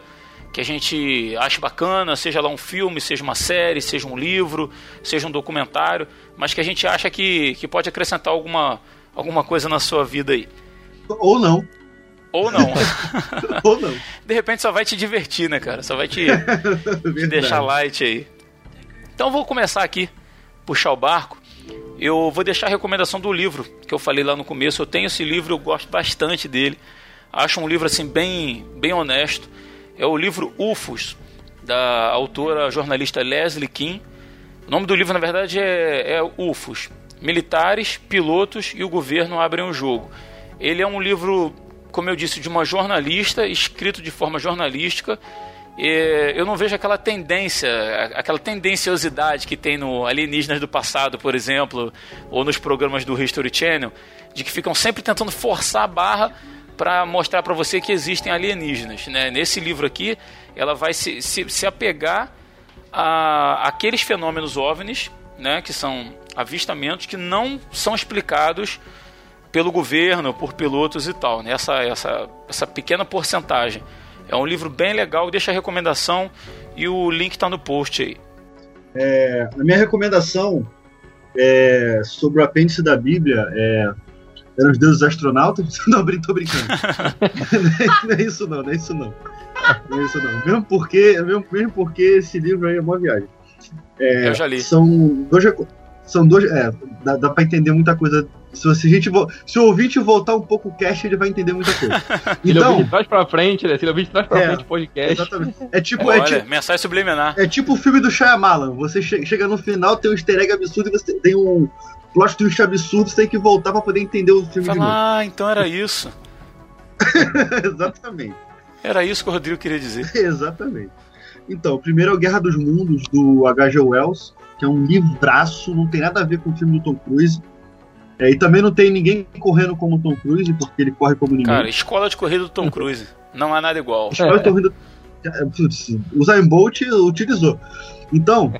Speaker 3: que a gente acha bacana, seja lá um filme, seja uma série, seja um livro, seja um documentário, mas que a gente acha que, que pode acrescentar alguma, alguma coisa na sua vida aí.
Speaker 4: Ou não.
Speaker 3: Ou não.
Speaker 4: Ou não.
Speaker 3: De repente só vai te divertir, né, cara? Só vai te, te deixar light aí. Então vou começar aqui, puxar o barco. Eu vou deixar a recomendação do livro que eu falei lá no começo. Eu tenho esse livro, eu gosto bastante dele. Acho um livro assim bem, bem honesto. É o livro UFOS da autora jornalista Leslie Kim. O nome do livro na verdade é, é UFOS. Militares, pilotos e o governo abrem o jogo. Ele é um livro, como eu disse, de uma jornalista, escrito de forma jornalística. Eu não vejo aquela tendência, aquela tendenciosidade que tem no Alienígenas do Passado, por exemplo, ou nos programas do History Channel, de que ficam sempre tentando forçar a barra para mostrar para você que existem alienígenas. Né? Nesse livro aqui, ela vai se, se, se apegar a aqueles fenômenos OVNIs, né, que são avistamentos que não são explicados pelo governo, por pilotos e tal. Né? Essa, essa, essa pequena porcentagem. É um livro bem legal, deixa a recomendação e o link está no post aí.
Speaker 4: É, a minha recomendação é, sobre o apêndice da Bíblia é. Eram os deuses astronautas? Não, brin- tô brincando. não é isso não, não é isso não. Não é isso não. Mesmo porque, mesmo, mesmo porque esse livro aí é uma viagem. É,
Speaker 3: Eu já li.
Speaker 4: São dois. São dois. É, dá, dá pra entender muita coisa. Se, se, a gente, se o ouvinte voltar um pouco o cast, ele vai entender muita coisa.
Speaker 6: Se ele ouvir
Speaker 4: Então,
Speaker 6: de trás pra frente, né? Se ele ouvir de trás pra
Speaker 4: É,
Speaker 6: frente o podcast.
Speaker 4: exatamente. É tipo, é
Speaker 3: Olha,
Speaker 4: tipo,
Speaker 3: mensagem subliminar.
Speaker 4: é tipo o filme do Shyamalan. Você che- chega no final, tem um easter egg absurdo e você tem um plot twist absurdo, você tem que voltar pra poder entender o filme de novo.
Speaker 3: Fala, ah, então era isso.
Speaker 4: Exatamente.
Speaker 3: Era isso que o Rodrigo queria dizer.
Speaker 4: Exatamente. Então, o primeiro é o Guerra dos Mundos, do H.G. Wells, que é um livraço, não tem nada a ver com o filme do Tom Cruise. É, e também não tem ninguém correndo como o Tom Cruise, porque ele corre como ninguém.
Speaker 3: Cara, escola de corrida do Tom Cruise. Não há nada igual.
Speaker 4: Rindo- É, putz, O Zayn Bolt utilizou. Então,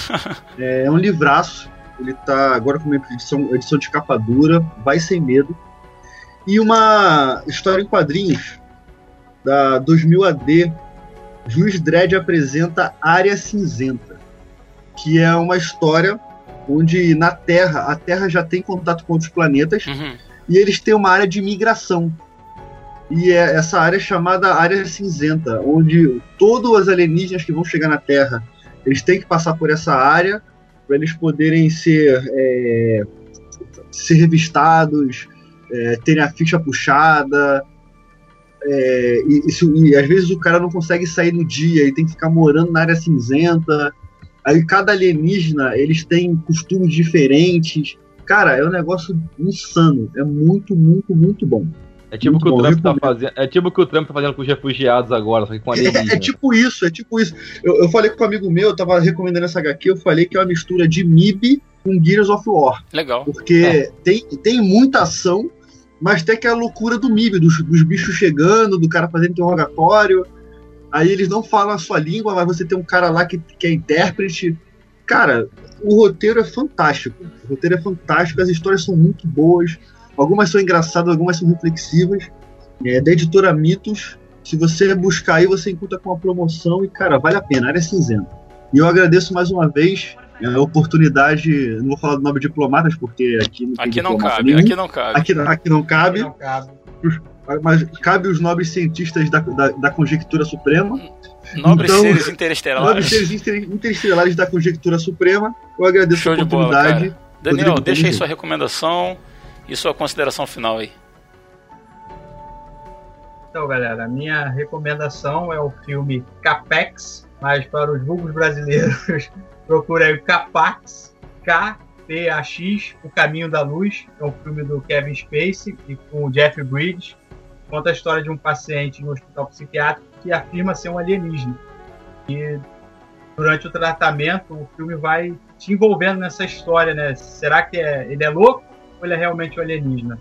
Speaker 4: é um livraço. Ele tá agora com uma edição, edição de capa dura, vai sem medo. E uma história em quadrinhos da 2000 AD. Juiz Dredd apresenta Área Cinzenta, que é uma história onde na Terra, a Terra já tem contato com outros planetas
Speaker 3: Uhum.
Speaker 4: e eles têm uma área de migração. E é essa área é chamada área cinzenta, onde todos os alienígenas que vão chegar na Terra, eles têm que passar por essa área para eles poderem ser, é, ser revistados, é, terem a ficha puxada. é, e, e às vezes o cara não consegue sair no dia e tem que ficar morando na área cinzenta. Aí cada alienígena, eles têm costumes diferentes. Cara, é um negócio insano. É muito, muito, muito bom.
Speaker 6: É tipo o que o
Speaker 4: bom,
Speaker 6: Trump tá
Speaker 4: recomendo.
Speaker 6: fazendo. É tipo que o Trump tá fazendo com os refugiados agora, só que com
Speaker 4: É,
Speaker 6: alienígena.
Speaker 4: é tipo isso, é tipo isso. Eu, eu falei com um amigo meu, eu tava recomendando essa HQ, eu falei que é uma mistura de MIB com Gears of War.
Speaker 3: Legal.
Speaker 4: Porque tem, tem muita ação, mas tem aquela loucura do MIB, dos, dos bichos chegando, do cara fazendo interrogatório. Aí eles não falam a sua língua, mas você tem um cara lá que, que é intérprete. Cara, o roteiro é fantástico. O roteiro é fantástico, as histórias são muito boas. Algumas são engraçadas, algumas são reflexivas. É, da editora Mitos. Se você buscar aí, você encontra com uma promoção e, cara, vale a pena. Área cinzenta. E eu agradeço mais uma vez é, a oportunidade. Não vou falar do nome de diplomatas, porque aqui não tem
Speaker 3: Aqui não cabe,
Speaker 4: nenhum.
Speaker 3: aqui não cabe.
Speaker 4: Aqui, aqui não cabe,
Speaker 5: Não cabe.
Speaker 4: mas cabe os nobres cientistas da, da, da conjectura suprema.
Speaker 3: Nobres
Speaker 4: Então,
Speaker 3: seres
Speaker 4: Nobres
Speaker 3: interestelares.
Speaker 4: seres inter- interestelares da conjectura suprema. Eu agradeço
Speaker 3: Show
Speaker 4: a
Speaker 3: de bola,
Speaker 4: oportunidade.
Speaker 3: cara. Daniel,
Speaker 4: Rodrigo,
Speaker 3: deixa aí sua recomendação e sua consideração final aí.
Speaker 5: Então, galera, a minha recomendação é o filme Capex, mas para os vulgos brasileiros, procure aí o Capax, K-P-A-X, O Caminho da Luz. É um filme do Kevin Spacey e com o Jeff Bridges. Conta a história de um paciente no hospital psiquiátrico que afirma ser um alienígena. E durante o tratamento, o filme vai te envolvendo nessa história, né? Será que é, ele é louco ou ele é realmente um alienígena?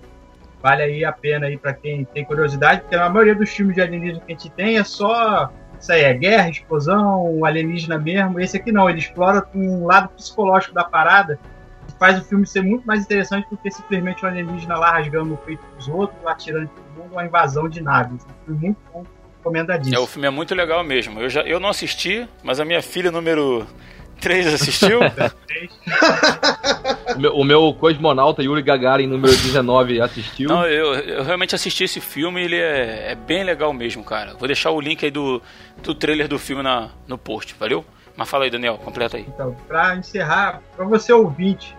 Speaker 5: Vale aí a pena aí para quem tem curiosidade, porque a maioria dos filmes de alienígena que a gente tem é só isso aí, é guerra, explosão, alienígena mesmo. Esse aqui não, ele explora um lado psicológico da parada e faz o filme ser muito mais interessante do que simplesmente um alienígena lá rasgando o peito dos outros, atirando em todo mundo, uma invasão de naves. Filme muito bom, recomendadíssimo.
Speaker 3: É, o filme é muito legal mesmo. Eu, já, eu não assisti, mas a minha filha número 3 assistiu.
Speaker 6: O meu, o meu cosmonauta Yuri Gagarin, número 19, assistiu.
Speaker 3: Não, eu, eu realmente assisti esse filme ele é, é bem legal mesmo, cara. Vou deixar o link aí do, do trailer do filme na, no post, valeu? Mas fala aí, Daniel, completa aí.
Speaker 5: Então, para encerrar, para você ouvinte,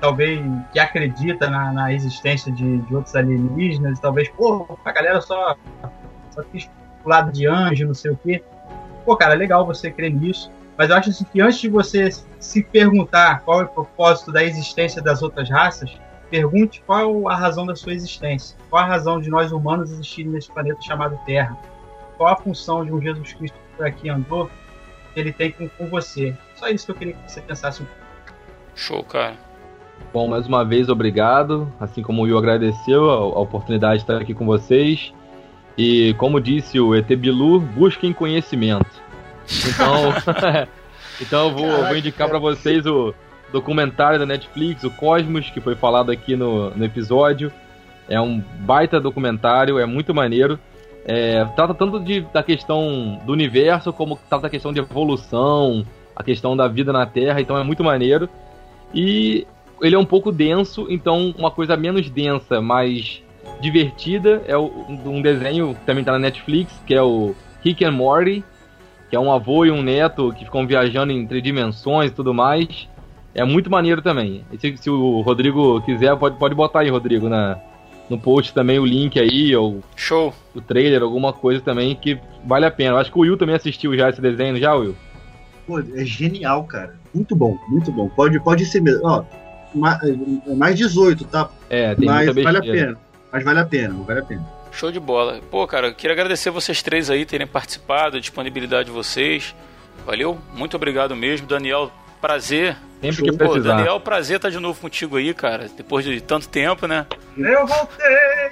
Speaker 5: talvez que acredita na, na existência de, de outros alienígenas, talvez, pô, a galera só, só quis lado de anjo, não sei o quê. Pô, cara, é legal você crer nisso. Mas eu acho assim, que antes de você se perguntar qual é o propósito da existência das outras raças, pergunte qual a razão da sua existência. Qual a razão de nós humanos existirem nesse planeta chamado Terra. Qual a função de um Jesus Cristo que por aqui andou que ele tem com, com você. Só isso que eu queria que você pensasse um pouco.
Speaker 3: Show, cara.
Speaker 6: Bom, mais uma vez, obrigado. Assim como o Will agradeceu a, a oportunidade de estar aqui com vocês. E como disse o ET Bilu, busquem conhecimento. Então, então eu vou, eu vou indicar para vocês o documentário da Netflix, o Cosmos, que foi falado aqui no, no episódio. É um baita documentário, é muito maneiro. É, trata tanto de, da questão do universo, como trata a questão de evolução, a questão da vida na Terra, então é muito maneiro. E ele é um pouco denso, então uma coisa menos densa, mais divertida é um desenho que também tá na Netflix, que é o Rick and Morty, que é um avô e um neto que ficam viajando em três dimensões e tudo mais. É muito maneiro também. Se, se o Rodrigo quiser, pode, pode botar aí, Rodrigo, na, no post também o link aí, ou
Speaker 3: Show.
Speaker 6: o trailer, alguma coisa também que vale a pena. Eu acho que o Will também assistiu já esse desenho, já, Will?
Speaker 4: Pô, é genial, cara. Muito bom, muito bom. Pode, pode ser mesmo. Ó, é mais 18, tá?
Speaker 6: É, tem
Speaker 4: Mas
Speaker 6: muita
Speaker 4: vale a pena. Mas vale a pena, vale a pena.
Speaker 3: Show de bola. Pô, cara, eu queria agradecer vocês três aí terem participado, a disponibilidade de vocês. Valeu? Muito obrigado mesmo. Daniel, prazer.
Speaker 6: Sempre que
Speaker 3: Pô,
Speaker 6: precisar.
Speaker 3: Daniel, prazer estar de novo contigo aí, cara. Depois de tanto tempo, né?
Speaker 5: Eu voltei!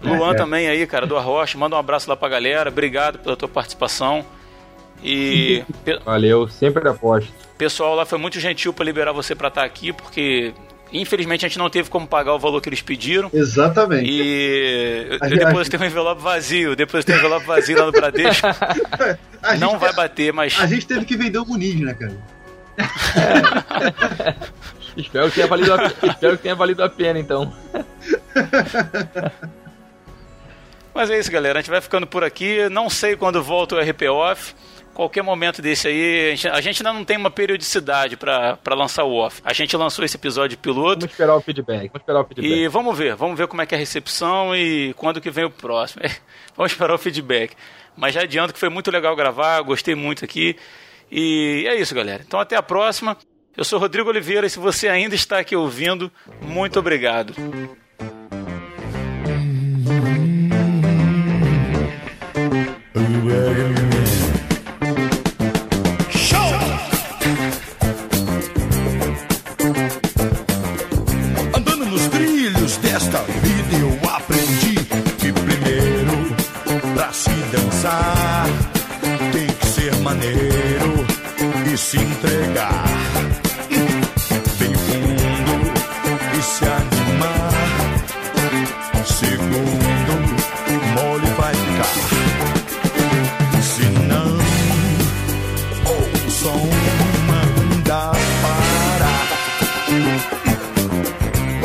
Speaker 3: Luan
Speaker 6: É.
Speaker 3: também aí, cara, do Arrocha. Manda um abraço lá pra galera. Obrigado pela tua participação. E
Speaker 6: Valeu, sempre aposto.
Speaker 3: pessoal lá foi muito gentil pra liberar você pra estar aqui, porque infelizmente a gente não teve como pagar o valor que eles pediram.
Speaker 4: Exatamente.
Speaker 3: E eu,
Speaker 4: A
Speaker 3: eu
Speaker 4: gente-
Speaker 3: depositei um envelope vazio, depositei um envelope vazio lá no Bradesco.
Speaker 4: A gente,
Speaker 3: Não vai bater, mas
Speaker 4: a gente teve que vender o Muniz, né, cara?
Speaker 6: Espero que tenha valido a, espero que tenha valido a pena, então.
Speaker 3: Mas é isso, galera. A gente vai ficando por aqui. Não sei quando volta o RP Off. Qualquer momento desse aí, a gente, a gente ainda não tem uma periodicidade pra lançar o off. A gente lançou esse episódio piloto
Speaker 6: Vamos esperar o feedback. Vamos esperar o feedback.
Speaker 3: e vamos ver, vamos ver como é que é a recepção e quando que vem o próximo. vamos esperar o feedback. Mas já adianto que foi muito legal gravar, gostei muito aqui. E é isso, galera. Então até a próxima. Eu sou Rodrigo Oliveira e se você ainda está aqui ouvindo, muito obrigado.
Speaker 2: Dançar tem que ser maneiro e se entregar bem fundo e se animar. Segundo, mole vai ficar. Se não, ou som manda parar.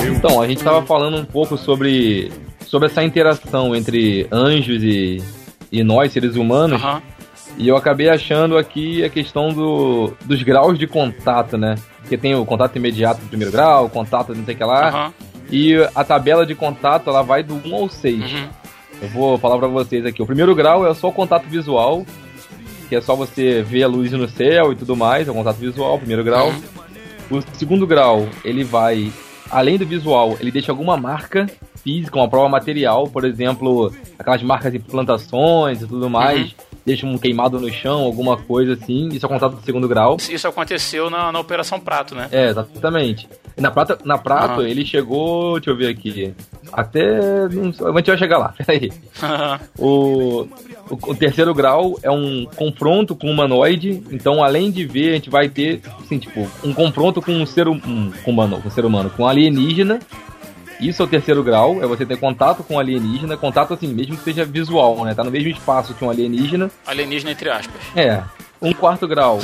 Speaker 6: Então, a gente tava falando um pouco sobre, sobre essa interação entre anjos e, e nós, seres humanos,
Speaker 3: Aham.
Speaker 6: e eu acabei achando aqui a questão do, dos graus de contato, né? Porque tem o contato imediato do primeiro grau, o contato não sei o que lá,
Speaker 3: Aham.
Speaker 6: e a tabela de contato ela vai do 1 ao 6.
Speaker 3: Uhum.
Speaker 6: Eu vou falar pra vocês aqui. O primeiro grau é só o contato visual, que é só você ver a luz no céu e tudo mais, é o contato visual, primeiro grau.
Speaker 3: Uhum.
Speaker 6: O segundo grau, ele vai, além do visual, ele deixa alguma marca física, uma prova material, por exemplo, aquelas marcas de plantações e tudo mais.
Speaker 3: Uhum.
Speaker 6: Deixa um queimado no chão, alguma coisa assim. Isso é contato do segundo grau.
Speaker 3: Isso aconteceu na, na Operação Prato, né?
Speaker 6: É, exatamente. Na Prata, na Prato,
Speaker 3: Aham.
Speaker 6: ele chegou, deixa eu ver aqui, até, não a gente vai chegar lá, peraí. O, o, o terceiro grau é um confronto com um humanoide, então além de ver, a gente vai ter, assim, tipo, um confronto com um ser, hum- um, com humano, com um ser humano, com um alienígena. Isso é o terceiro grau, é você ter contato com alienígena, contato assim, mesmo que seja visual, né? Tá no mesmo espaço que um alienígena.
Speaker 3: Alienígena entre aspas.
Speaker 6: É. Um quarto grau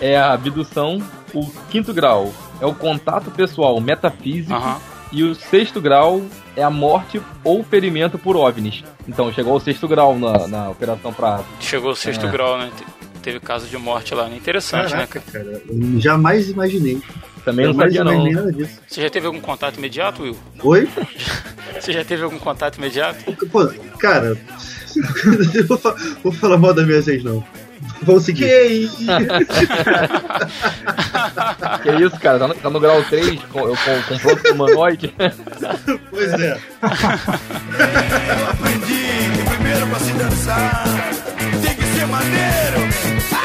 Speaker 6: é a abdução. O quinto grau é o contato pessoal metafísico. E o sexto grau é a morte ou ferimento por OVNIs. Então, chegou ao sexto grau na, na Operação Prato.
Speaker 3: Chegou o sexto
Speaker 6: É.
Speaker 3: grau, né? Te- Teve caso de morte lá, né? Interessante, né?
Speaker 4: Caraca, cara. eu jamais imaginei.
Speaker 6: Também não
Speaker 4: jamais
Speaker 6: sabia, não.
Speaker 4: imaginei nada disso.
Speaker 3: Você já teve algum contato imediato, Will?
Speaker 4: Oi?
Speaker 3: Você já teve algum contato imediato?
Speaker 4: Pô, cara. eu vou falar mal da minha vez, não. Vamos seguir.
Speaker 6: Que isso, cara? Tá no, tá no grau 3, com, eu com, com humanoide.
Speaker 4: Pois é.
Speaker 2: Eu aprendi que primeiro pra se dançar tem que ser maneiro.